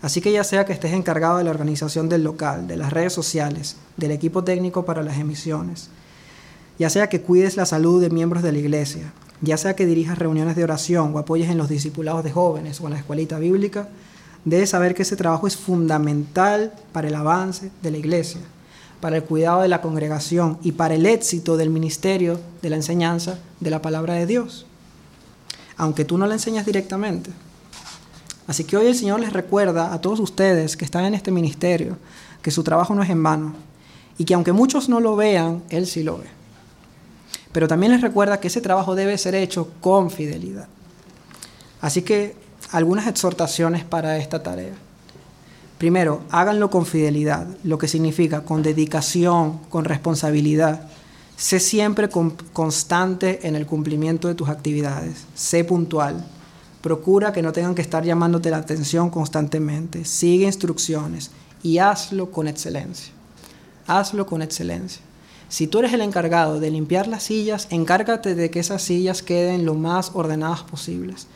Speaker 1: Así que ya sea que estés encargado de la organización del local, de las redes sociales, del equipo técnico para las emisiones, ya sea que cuides la salud de miembros de la iglesia, ya sea que dirijas reuniones de oración o apoyes en los discipulados de jóvenes o en la escuelita bíblica, debes saber que ese trabajo es fundamental para el avance de la iglesia, para el cuidado de la congregación y para el éxito del ministerio de la enseñanza de la palabra de Dios, aunque tú no la enseñas directamente. Así que hoy el Señor les recuerda a todos ustedes que están en este ministerio que su trabajo no es en vano y que aunque muchos no lo vean, Él sí lo ve pero también les recuerda que ese trabajo debe ser hecho con fidelidad. Así que algunas exhortaciones para esta tarea. Primero, háganlo con fidelidad, lo que significa con dedicación, con responsabilidad. Sé siempre constante en el cumplimiento de tus actividades. Sé puntual. Procura que no tengan que estar llamándote la atención constantemente. Sigue instrucciones y hazlo con excelencia. Hazlo con excelencia. Si tú eres el encargado de limpiar las sillas, encárgate de que esas sillas queden lo más ordenadas posibles.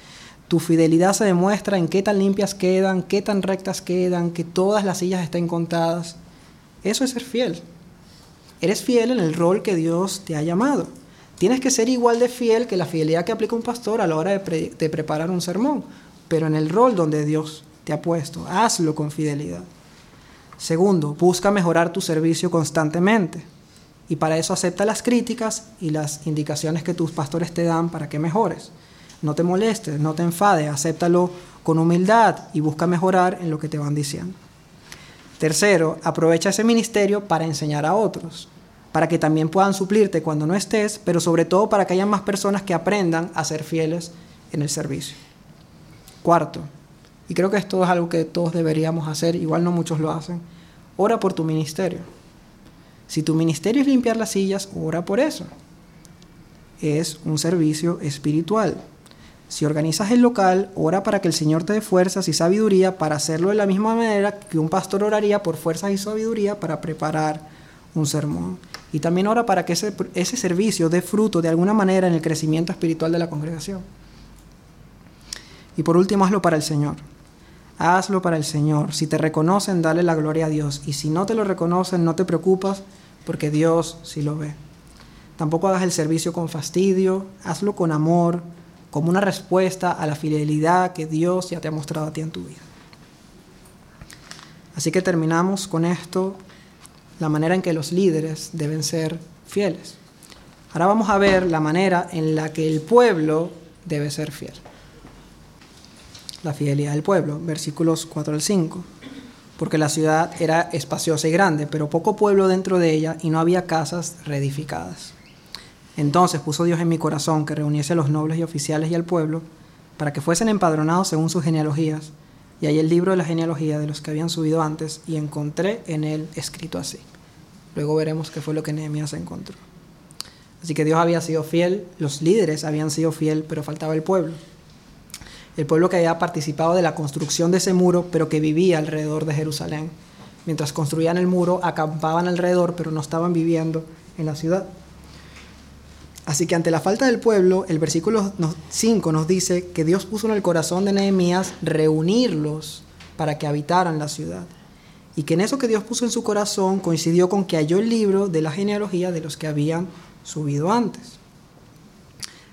Speaker 1: Tu fidelidad se demuestra en qué tan limpias quedan, qué tan rectas quedan, que todas las sillas estén contadas. Eso es ser fiel. Eres fiel en el rol que Dios te ha llamado. Tienes que ser igual de fiel que la fidelidad que aplica un pastor a la hora de, de preparar un sermón, pero en el rol donde Dios te ha puesto. Hazlo con fidelidad. Segundo, busca mejorar tu servicio constantemente. Y para eso acepta las críticas y las indicaciones que tus pastores te dan para que mejores. No te molestes, no te enfades, acéptalo con humildad y busca mejorar en lo que te van diciendo. Tercero, aprovecha ese ministerio para enseñar a otros, para que también puedan suplirte cuando no estés, pero sobre todo para que haya más personas que aprendan a ser fieles en el servicio. Cuarto, y creo que esto es algo que todos deberíamos hacer, igual no muchos lo hacen, ora por tu ministerio. Si tu ministerio es limpiar las sillas, ora por eso. Es un servicio espiritual. Si organizas el local, ora para que el Señor te dé fuerzas y sabiduría para hacerlo de la misma manera que un pastor oraría por fuerzas y sabiduría para preparar un sermón. Y también ora para que ese, ese servicio dé fruto de alguna manera en el crecimiento espiritual de la congregación. Y por último, hazlo para el Señor. Hazlo para el Señor. Si te reconocen, dale la gloria a Dios. Y si no te lo reconocen, no te preocupas porque Dios sí lo ve. Tampoco hagas el servicio con fastidio, hazlo con amor, como una respuesta a la fidelidad que Dios ya te ha mostrado a ti en tu vida. Así que terminamos con esto, la manera en que los líderes deben ser fieles. Ahora vamos a ver la manera en la que el pueblo debe ser fiel. La fidelidad del pueblo, versículos 4 al 5 porque la ciudad era espaciosa y grande, pero poco pueblo dentro de ella y no había casas reedificadas. Entonces puso Dios en mi corazón que reuniese a los nobles y oficiales y al pueblo, para que fuesen empadronados según sus genealogías, y hay el libro de la genealogía de los que habían subido antes, y encontré en él escrito así. Luego veremos qué fue lo que Nehemías encontró. Así que Dios había sido fiel, los líderes habían sido fiel, pero faltaba el pueblo el pueblo que había participado de la construcción de ese muro, pero que vivía alrededor de Jerusalén. Mientras construían el muro, acampaban alrededor, pero no estaban viviendo en la ciudad. Así que ante la falta del pueblo, el versículo 5 nos dice que Dios puso en el corazón de Nehemías reunirlos para que habitaran la ciudad. Y que en eso que Dios puso en su corazón coincidió con que halló el libro de la genealogía de los que habían subido antes.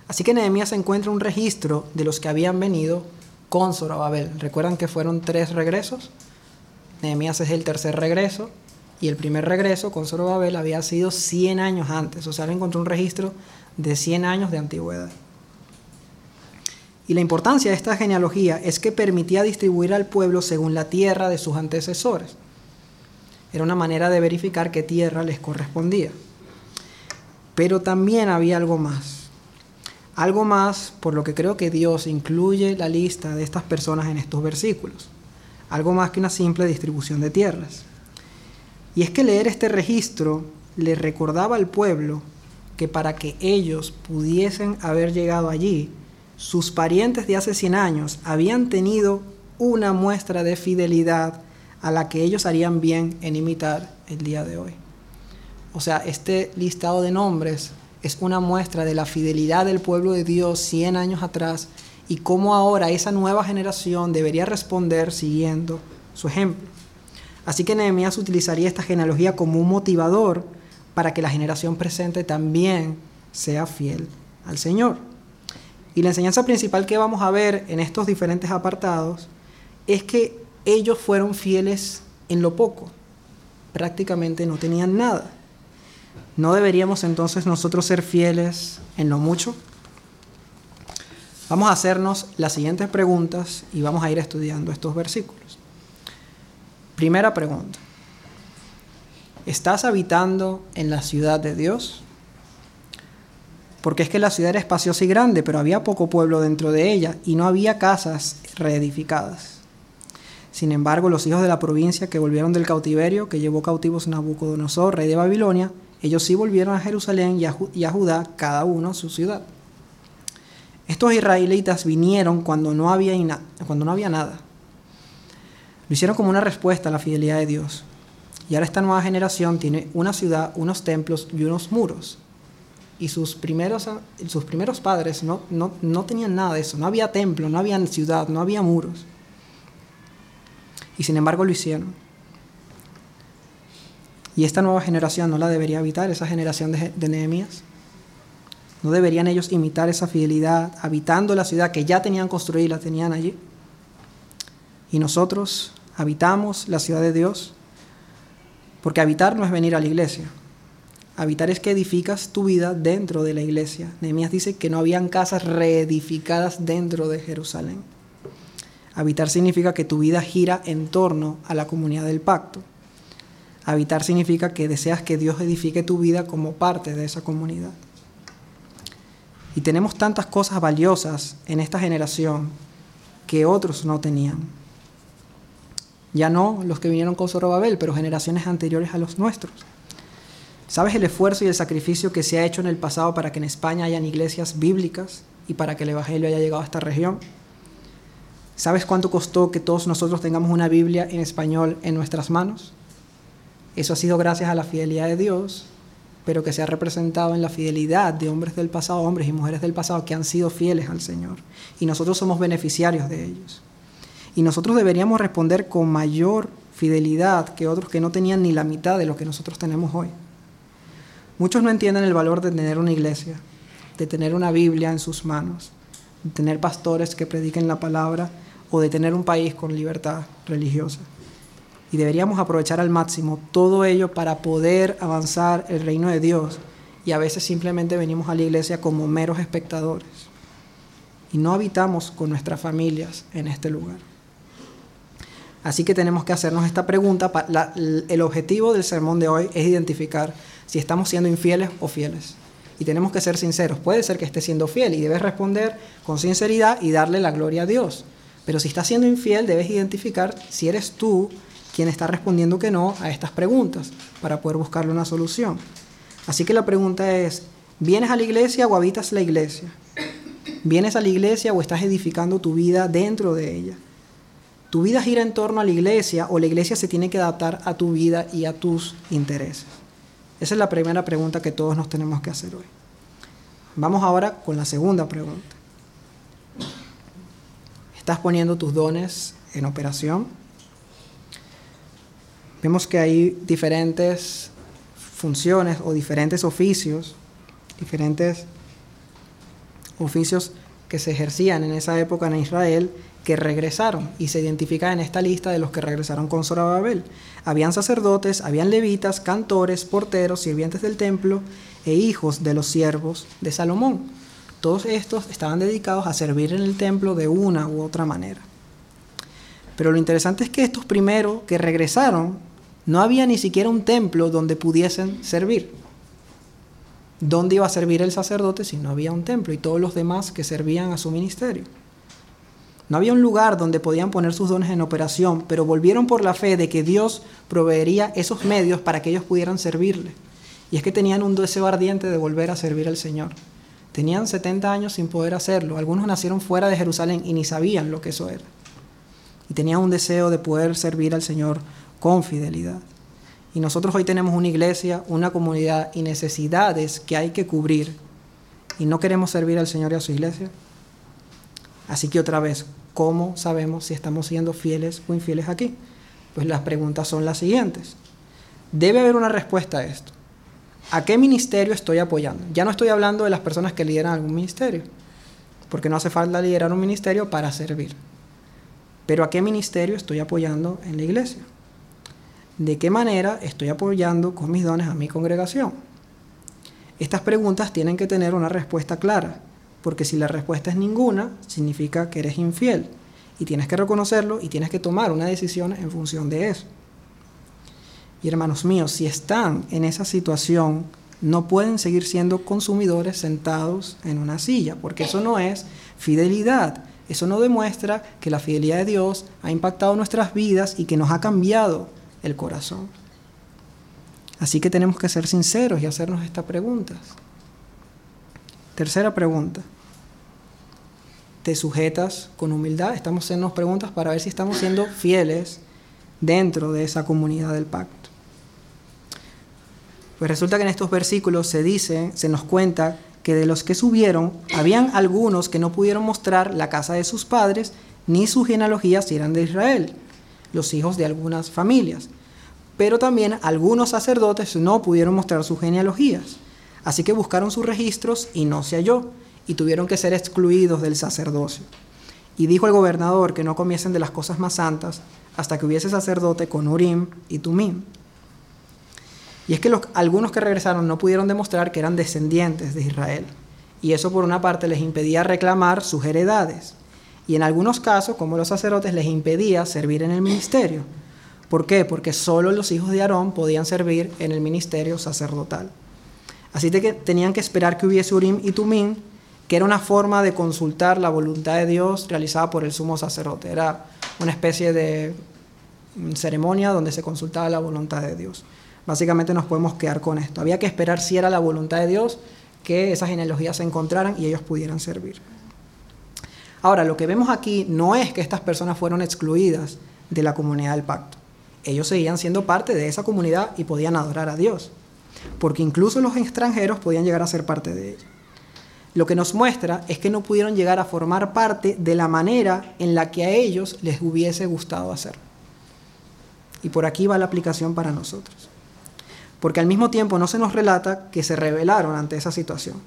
Speaker 1: Así que Nehemías encuentra un registro de los que habían venido con Zorobabel. ¿Recuerdan que fueron tres regresos? Nehemías es el tercer regreso y el primer regreso con Zorobabel había sido 100 años antes. O sea, él encontró un registro de 100 años de antigüedad. Y la importancia de esta genealogía es que permitía distribuir al pueblo según la tierra de sus antecesores. Era una manera de verificar qué tierra les correspondía. Pero también había algo más. Algo más por lo que creo que Dios incluye la lista de estas personas en estos versículos. Algo más que una simple distribución de tierras. Y es que leer este registro le recordaba al pueblo que para que ellos pudiesen haber llegado allí, sus parientes de hace 100 años habían tenido una muestra de fidelidad a la que ellos harían bien en imitar el día de hoy. O sea, este listado de nombres es una muestra de la fidelidad del pueblo de Dios 100 años atrás y cómo ahora esa nueva generación debería responder siguiendo su ejemplo. Así que Nehemías utilizaría esta genealogía como un motivador para que la generación presente también sea fiel al Señor. Y la enseñanza principal que vamos a ver en estos diferentes apartados es que ellos fueron fieles en lo poco. Prácticamente no tenían nada. ¿No deberíamos entonces nosotros ser fieles en lo mucho? Vamos a hacernos las siguientes preguntas y vamos a ir estudiando estos versículos. Primera pregunta. ¿Estás habitando en la ciudad de Dios? Porque es que la ciudad era espaciosa y grande, pero había poco pueblo dentro de ella y no había casas reedificadas. Sin embargo, los hijos de la provincia que volvieron del cautiverio, que llevó cautivos Nabucodonosor, rey de Babilonia, ellos sí volvieron a Jerusalén y a, Judá, cada uno a su ciudad. Estos israelitas vinieron cuando no, había cuando no había nada. Lo hicieron como una respuesta a la fidelidad de Dios. Y ahora esta nueva generación tiene una ciudad, unos templos y unos muros. Y sus primeros, sus primeros padres no, no, no tenían nada de eso. No había templo, no había ciudad, no había muros. Y sin embargo lo hicieron. Y esta nueva generación no la debería habitar, esa generación de, de Nehemías. ¿No deberían ellos imitar esa fidelidad, habitando la ciudad que ya tenían construida, la tenían allí? Y nosotros habitamos la ciudad de Dios, porque habitar no es venir a la iglesia. Habitar es que edificas tu vida dentro de la iglesia. Nehemías dice que no habían casas reedificadas dentro de Jerusalén. Habitar significa que tu vida gira en torno a la comunidad del pacto. Habitar significa que deseas que Dios edifique tu vida como parte de esa comunidad. Y tenemos tantas cosas valiosas en esta generación que otros no tenían. Ya no los que vinieron con Zorobabel, pero generaciones anteriores a los nuestros. ¿Sabes el esfuerzo y el sacrificio que se ha hecho en el pasado para que en España hayan iglesias bíblicas y para que el Evangelio haya llegado a esta región? ¿Sabes cuánto costó que todos nosotros tengamos una Biblia en español en nuestras manos? Eso ha sido gracias a la fidelidad de Dios pero que se ha representado en la fidelidad de hombres del pasado, hombres y mujeres del pasado que han sido fieles al Señor. Y nosotros somos beneficiarios de ellos. Y nosotros deberíamos responder con mayor fidelidad que otros que no tenían ni la mitad de lo que nosotros tenemos hoy. Muchos no entienden el valor de tener una iglesia, de tener una Biblia en sus manos, de tener pastores que prediquen la palabra o de tener un país con libertad religiosa y deberíamos aprovechar al máximo todo ello para poder avanzar el reino de Dios. Y a veces simplemente venimos a la iglesia como meros espectadores y no habitamos con nuestras familias en este lugar. Así que tenemos que hacernos esta pregunta. el objetivo del sermón de hoy es identificar si estamos siendo infieles o fieles. Y tenemos que ser sinceros. Puede ser que esté siendo fiel y debes responder con sinceridad y darle la gloria a Dios. Pero si estás siendo infiel, debes identificar si eres tú quien está respondiendo que no a estas preguntas para poder buscarle una solución. Así que la pregunta es, ¿vienes a la iglesia o habitas la iglesia? ¿Vienes a la iglesia o estás edificando tu vida dentro de ella? ¿Tu vida gira en torno a la iglesia o la iglesia se tiene que adaptar a tu vida y a tus intereses? Esa es la primera pregunta que todos nos tenemos que hacer hoy. Vamos ahora con la segunda pregunta. ¿Estás poniendo tus dones en operación? Vemos que hay diferentes funciones o diferentes oficios, diferentes oficios que se ejercían en esa época en Israel que regresaron y se identifican en esta lista de los que regresaron con Zorobabel. Habían sacerdotes, habían levitas, cantores, porteros, sirvientes del templo e hijos de los siervos de Salomón. Todos estos estaban dedicados a servir en el templo de una u otra manera. Pero lo interesante es que estos primeros que regresaron, no había ni siquiera un templo donde pudiesen servir. ¿Dónde iba a servir el sacerdote si no había un templo y todos los demás que servían a su ministerio? No había un lugar donde podían poner sus dones en operación, pero volvieron por la fe de que Dios proveería esos medios para que ellos pudieran servirle. Y es que tenían un deseo ardiente de volver a servir al Señor. Tenían 70 años sin poder hacerlo. Algunos nacieron fuera de Jerusalén y ni sabían lo que eso era y tenía un deseo de poder servir al Señor con fidelidad. Y nosotros hoy tenemos una iglesia, una comunidad y necesidades que hay que cubrir y no queremos servir al Señor y a su iglesia. Así que otra vez, ¿cómo sabemos si estamos siendo fieles o infieles aquí? Pues las preguntas son las siguientes. Debe haber una respuesta a esto. ¿A qué ministerio estoy apoyando? Ya no estoy hablando de las personas que lideran algún ministerio, porque no hace falta liderar un ministerio para servir. Pero ¿a qué ministerio estoy apoyando en la iglesia? ¿De qué manera estoy apoyando con mis dones a mi congregación? Estas preguntas tienen que tener una respuesta clara, porque si la respuesta es ninguna, significa que eres infiel y tienes que reconocerlo y tienes que tomar una decisión en función de eso. Y hermanos míos, si están en esa situación, no pueden seguir siendo consumidores sentados en una silla, porque eso no es fidelidad. Eso no demuestra que la fidelidad de Dios ha impactado nuestras vidas y que nos ha cambiado el corazón. Así que tenemos que ser sinceros y hacernos estas preguntas. Tercera pregunta. ¿Te sujetas con humildad? Estamos haciendo preguntas para ver si estamos siendo fieles dentro de esa comunidad del pacto. Pues resulta que en estos versículos se dice, se nos cuenta que de los que subieron, habían algunos que no pudieron mostrar la casa de sus padres, ni su genealogía si eran de Israel, los hijos de algunas familias. Pero también algunos sacerdotes no pudieron mostrar sus genealogías. Así que buscaron sus registros y no se halló, y tuvieron que ser excluidos del sacerdocio. Y dijo el gobernador que no comiesen de las cosas más santas hasta que hubiese sacerdote con Urim y Tumim. Y es que algunos que regresaron no pudieron demostrar que eran descendientes de Israel. Y eso por una parte les impedía reclamar sus heredades. Y en algunos casos, como los sacerdotes, les impedía servir en el ministerio. ¿Por qué? Porque solo los hijos de Aarón podían servir en el ministerio sacerdotal. Así que tenían que esperar que hubiese Urim y Tumim, que era una forma de consultar la voluntad de Dios realizada por el sumo sacerdote. Era una especie de ceremonia donde se consultaba la voluntad de Dios. Básicamente nos podemos quedar con esto. Había que esperar si era la voluntad de Dios que esas genealogías se encontraran y ellos pudieran servir. Ahora, lo que vemos aquí no es que estas personas fueron excluidas de la comunidad del pacto. Ellos seguían siendo parte de esa comunidad y podían adorar a Dios, porque incluso los extranjeros podían llegar a ser parte de ella. Lo que nos muestra es que no pudieron llegar a formar parte de la manera en la que a ellos les hubiese gustado hacerlo. Y por aquí va la aplicación para nosotros porque al mismo tiempo no se nos relata que se rebelaron ante esa situación,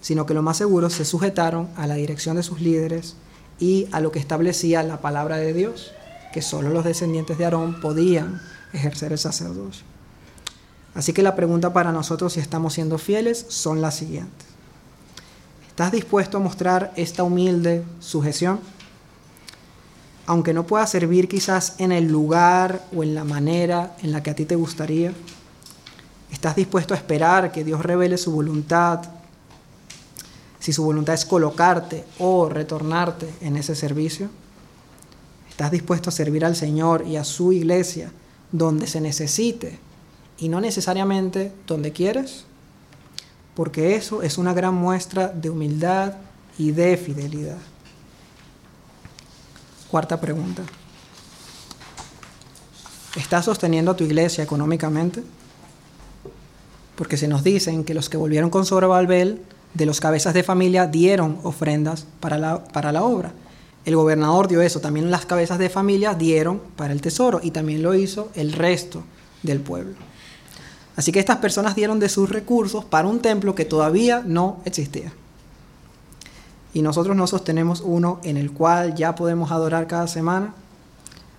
Speaker 1: sino que lo más seguro se sujetaron a la dirección de sus líderes y a lo que establecía la palabra de Dios, que solo los descendientes de Aarón podían ejercer el sacerdocio. Así que la pregunta para nosotros si estamos siendo fieles son las siguientes. ¿Estás dispuesto a mostrar esta humilde sujeción? Aunque no pueda servir quizás en el lugar o en la manera en la que a ti te gustaría, ¿Estás dispuesto a esperar que Dios revele su voluntad? Si su voluntad es colocarte o retornarte en ese servicio. ¿Estás dispuesto a servir al Señor y a su iglesia donde se necesite y no necesariamente donde quieres? Porque eso es una gran muestra de humildad y de fidelidad. Cuarta pregunta. ¿Estás sosteniendo a tu iglesia económicamente? porque se nos dicen que los que volvieron con Zorobabel, de los cabezas de familia, dieron ofrendas para la, para la obra. El gobernador dio eso, también las cabezas de familia dieron para el tesoro y también lo hizo el resto del pueblo. Así que estas personas dieron de sus recursos para un templo que todavía no existía. Y nosotros nos sostenemos uno en el cual ya podemos adorar cada semana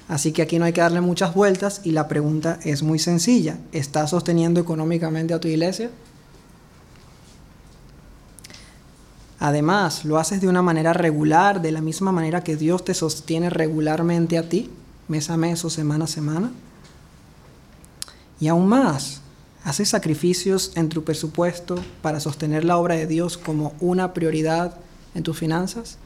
Speaker 1: Así que aquí no hay que darle muchas vueltas y la pregunta es muy sencilla. ¿Estás sosteniendo económicamente a tu iglesia? Además, lo haces de una manera regular, de la misma manera que Dios te sostiene regularmente a ti, mes a mes o semana a semana. Y aún más, haces sacrificios en tu presupuesto para sostener la obra de Dios como una prioridad en tus finanzas,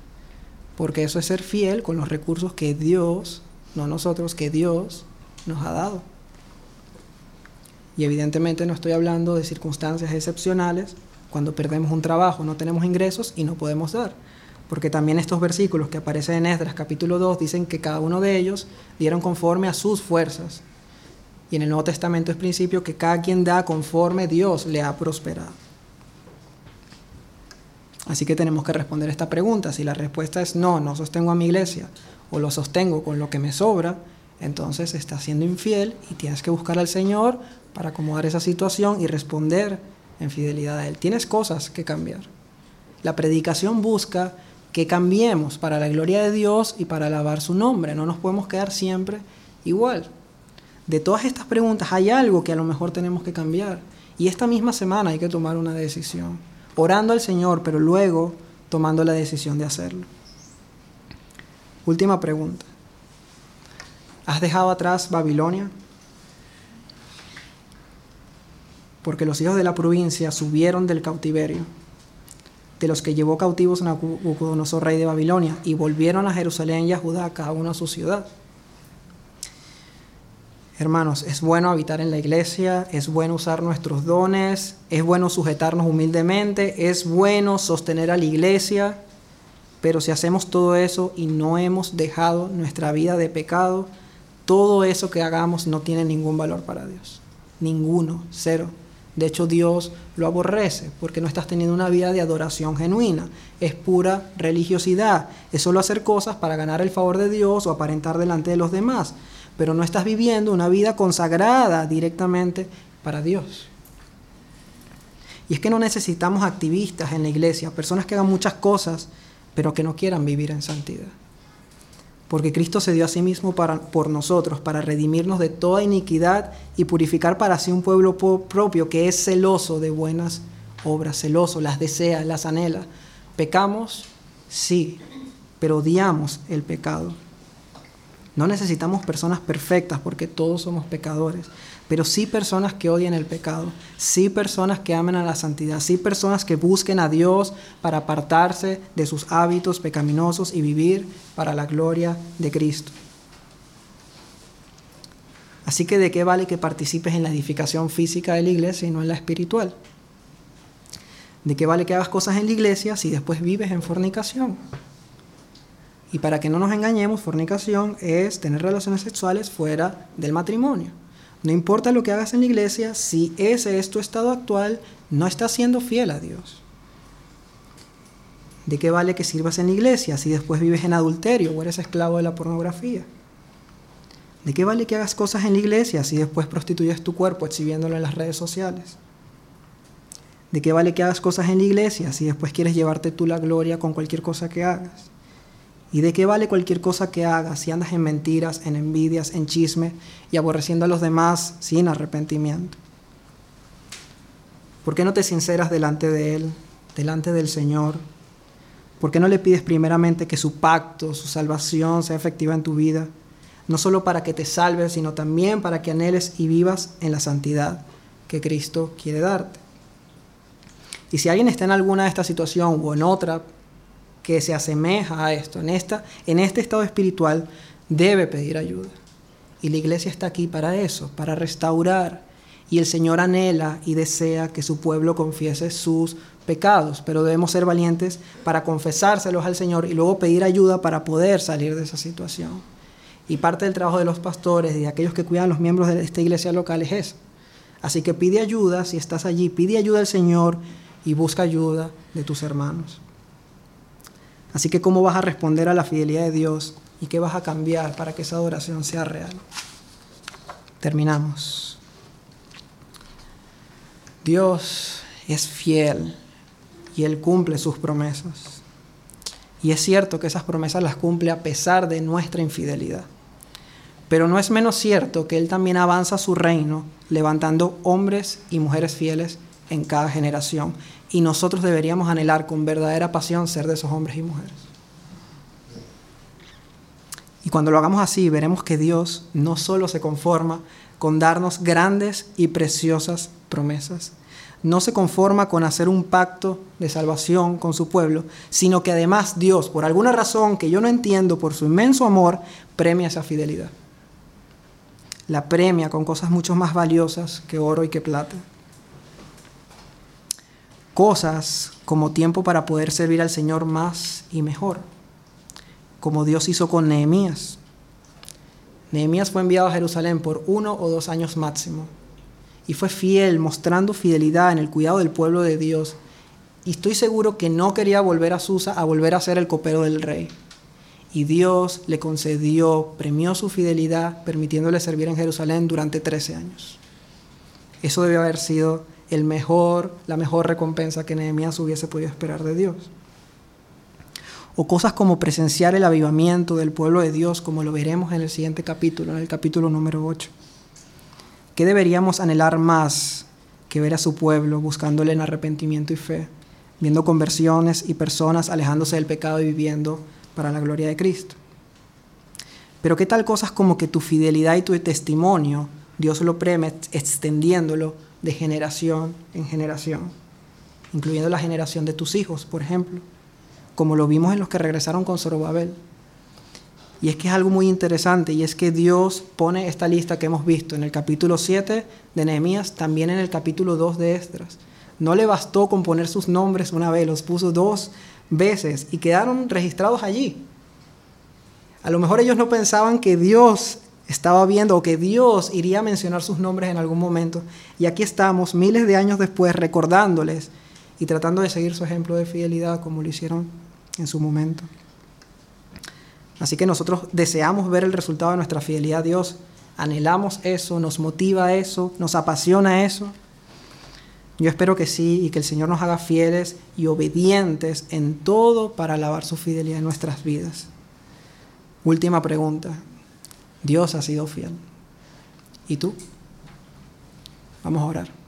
Speaker 1: porque eso es ser fiel con los recursos que Dios no nosotros, que Dios nos ha dado. Y evidentemente no estoy hablando de circunstancias excepcionales cuando perdemos un trabajo, no tenemos ingresos y no podemos dar. Porque también estos versículos que aparecen en Esdras capítulo 2 dicen que cada uno de ellos dieron conforme a sus fuerzas. Y en el Nuevo Testamento es principio que cada quien da conforme Dios le ha prosperado. Así que tenemos que responder esta pregunta. Si la respuesta es no, no sostengo a mi iglesia, o lo sostengo con lo que me sobra, entonces estás siendo infiel y tienes que buscar al Señor para acomodar esa situación y responder en fidelidad a Él. Tienes cosas que cambiar. La predicación busca que cambiemos para la gloria de Dios y para alabar su nombre. No nos podemos quedar siempre igual. De todas estas preguntas hay algo que a lo mejor tenemos que cambiar. Y esta misma semana hay que tomar una decisión. Orando al Señor, pero luego tomando la decisión de hacerlo. Última pregunta. ¿Has dejado atrás Babilonia? Porque los hijos de la provincia subieron del cautiverio, de los que llevó cautivos Nabucodonosor, rey de Babilonia, y volvieron a Jerusalén y a Judá, cada uno a su ciudad. Hermanos, es bueno habitar en la iglesia, es bueno usar nuestros dones, es bueno sujetarnos humildemente, es bueno sostener a la iglesia, pero si hacemos todo eso y no hemos dejado nuestra vida de pecado, todo eso que hagamos no tiene ningún valor para Dios. Ninguno, cero. De hecho, Dios lo aborrece porque no estás teniendo una vida de adoración genuina. Es pura religiosidad. Es solo hacer cosas para ganar el favor de Dios o aparentar delante de los demás. Pero no estás viviendo una vida consagrada directamente para Dios. Y es que no necesitamos activistas en la iglesia, personas que hagan muchas cosas, pero que no quieran vivir en santidad porque Cristo se dio a sí mismo para, por nosotros, para redimirnos de toda iniquidad y purificar para sí un pueblo propio que es celoso de buenas obras, celoso, las desea, las anhela. ¿Pecamos? Sí, pero odiamos el pecado. No necesitamos personas perfectas porque todos somos pecadores, pero sí personas que odien el pecado, sí personas que amen a la santidad, sí personas que busquen a Dios para apartarse de sus hábitos pecaminosos y vivir para la gloria de Cristo. Así que de qué vale que participes en la edificación física de la iglesia y no en la espiritual? ¿De qué vale que hagas cosas en la iglesia si después vives en fornicación? Y para que no nos engañemos, fornicación es tener relaciones sexuales fuera del matrimonio. No importa lo que hagas en la iglesia, si ese es tu estado actual, no estás siendo fiel a Dios. ¿De qué vale que sirvas en la iglesia si después vives en adulterio o eres esclavo de la pornografía? ¿De qué vale que hagas cosas en la iglesia si después prostituyes tu cuerpo exhibiéndolo en las redes sociales? ¿De qué vale que hagas cosas en la iglesia si después quieres llevarte tú la gloria con cualquier cosa que hagas? ¿Y de qué vale cualquier cosa que hagas si andas en mentiras, en envidias, en chisme y aborreciendo a los demás sin arrepentimiento? ¿Por qué no te sinceras delante de Él, delante del Señor? ¿Por qué no le pides primeramente que su pacto, su salvación sea efectiva en tu vida? No solo para que te salves, sino también para que anheles y vivas en la santidad que Cristo quiere darte. Y si alguien está en alguna de estas situaciones o en otra, que se asemeja a esto, en, esta, en este estado espiritual, debe pedir ayuda. Y la iglesia está aquí para eso, para restaurar. Y el Señor anhela y desea que su pueblo confiese sus pecados, pero debemos ser valientes para confesárselos al Señor y luego pedir ayuda para poder salir de esa situación. Y parte del trabajo de los pastores y de aquellos que cuidan a los miembros de esta iglesia local es eso. Así que pide ayuda si estás allí, pide ayuda al Señor y busca ayuda de tus hermanos. Así que ¿cómo vas a responder a la fidelidad de Dios y qué vas a cambiar para que esa adoración sea real? Terminamos. Dios es fiel y Él cumple sus promesas. Y es cierto que esas promesas las cumple a pesar de nuestra infidelidad. Pero no es menos cierto que Él también avanza su reino levantando hombres y mujeres fieles en cada generación y nosotros deberíamos anhelar con verdadera pasión ser de esos hombres y mujeres. Y cuando lo hagamos así, veremos que Dios no solo se conforma con darnos grandes y preciosas promesas, no se conforma con hacer un pacto de salvación con su pueblo, sino que además Dios, por alguna razón que yo no entiendo, por su inmenso amor, premia esa fidelidad. La premia con cosas mucho más valiosas que oro y que plata cosas como tiempo para poder servir al Señor más y mejor, como Dios hizo con Nehemías. Nehemías fue enviado a Jerusalén por uno o dos años máximo y fue fiel, mostrando fidelidad en el cuidado del pueblo de Dios. Y estoy seguro que no quería volver a Susa a volver a ser el copero del rey. Y Dios le concedió, premió su fidelidad, permitiéndole servir en Jerusalén durante 13 años. Eso debió haber sido el mejor, la mejor recompensa que Nehemías hubiese podido esperar de Dios. O cosas como presenciar el avivamiento del pueblo de Dios, como lo veremos en el siguiente capítulo, en el capítulo número 8. ¿Qué deberíamos anhelar más que ver a su pueblo buscándole en arrepentimiento y fe, viendo conversiones y personas alejándose del pecado y viviendo para la gloria de Cristo? Pero ¿qué tal cosas como que tu fidelidad y tu testimonio, Dios lo premia extendiéndolo de generación en generación, incluyendo la generación de tus hijos, por ejemplo, como lo vimos en los que regresaron con Zorobabel. Y es que es algo muy interesante y es que Dios pone esta lista que hemos visto en el capítulo 7 de Nehemías, también en el capítulo 2 de Esdras. No le bastó con poner sus nombres una vez, los puso dos veces y quedaron registrados allí. A lo mejor ellos no pensaban que Dios estaba viendo o que Dios iría a mencionar sus nombres en algún momento. Y aquí estamos, miles de años después, recordándoles y tratando de seguir su ejemplo de fidelidad como lo hicieron en su momento. Así que nosotros deseamos ver el resultado de nuestra fidelidad a Dios, anhelamos eso, nos motiva eso, nos apasiona eso. Yo espero que sí y que el Señor nos haga fieles y obedientes en todo para alabar su fidelidad en nuestras vidas. Última pregunta. Dios ha sido fiel. ¿Y tú? Vamos a orar.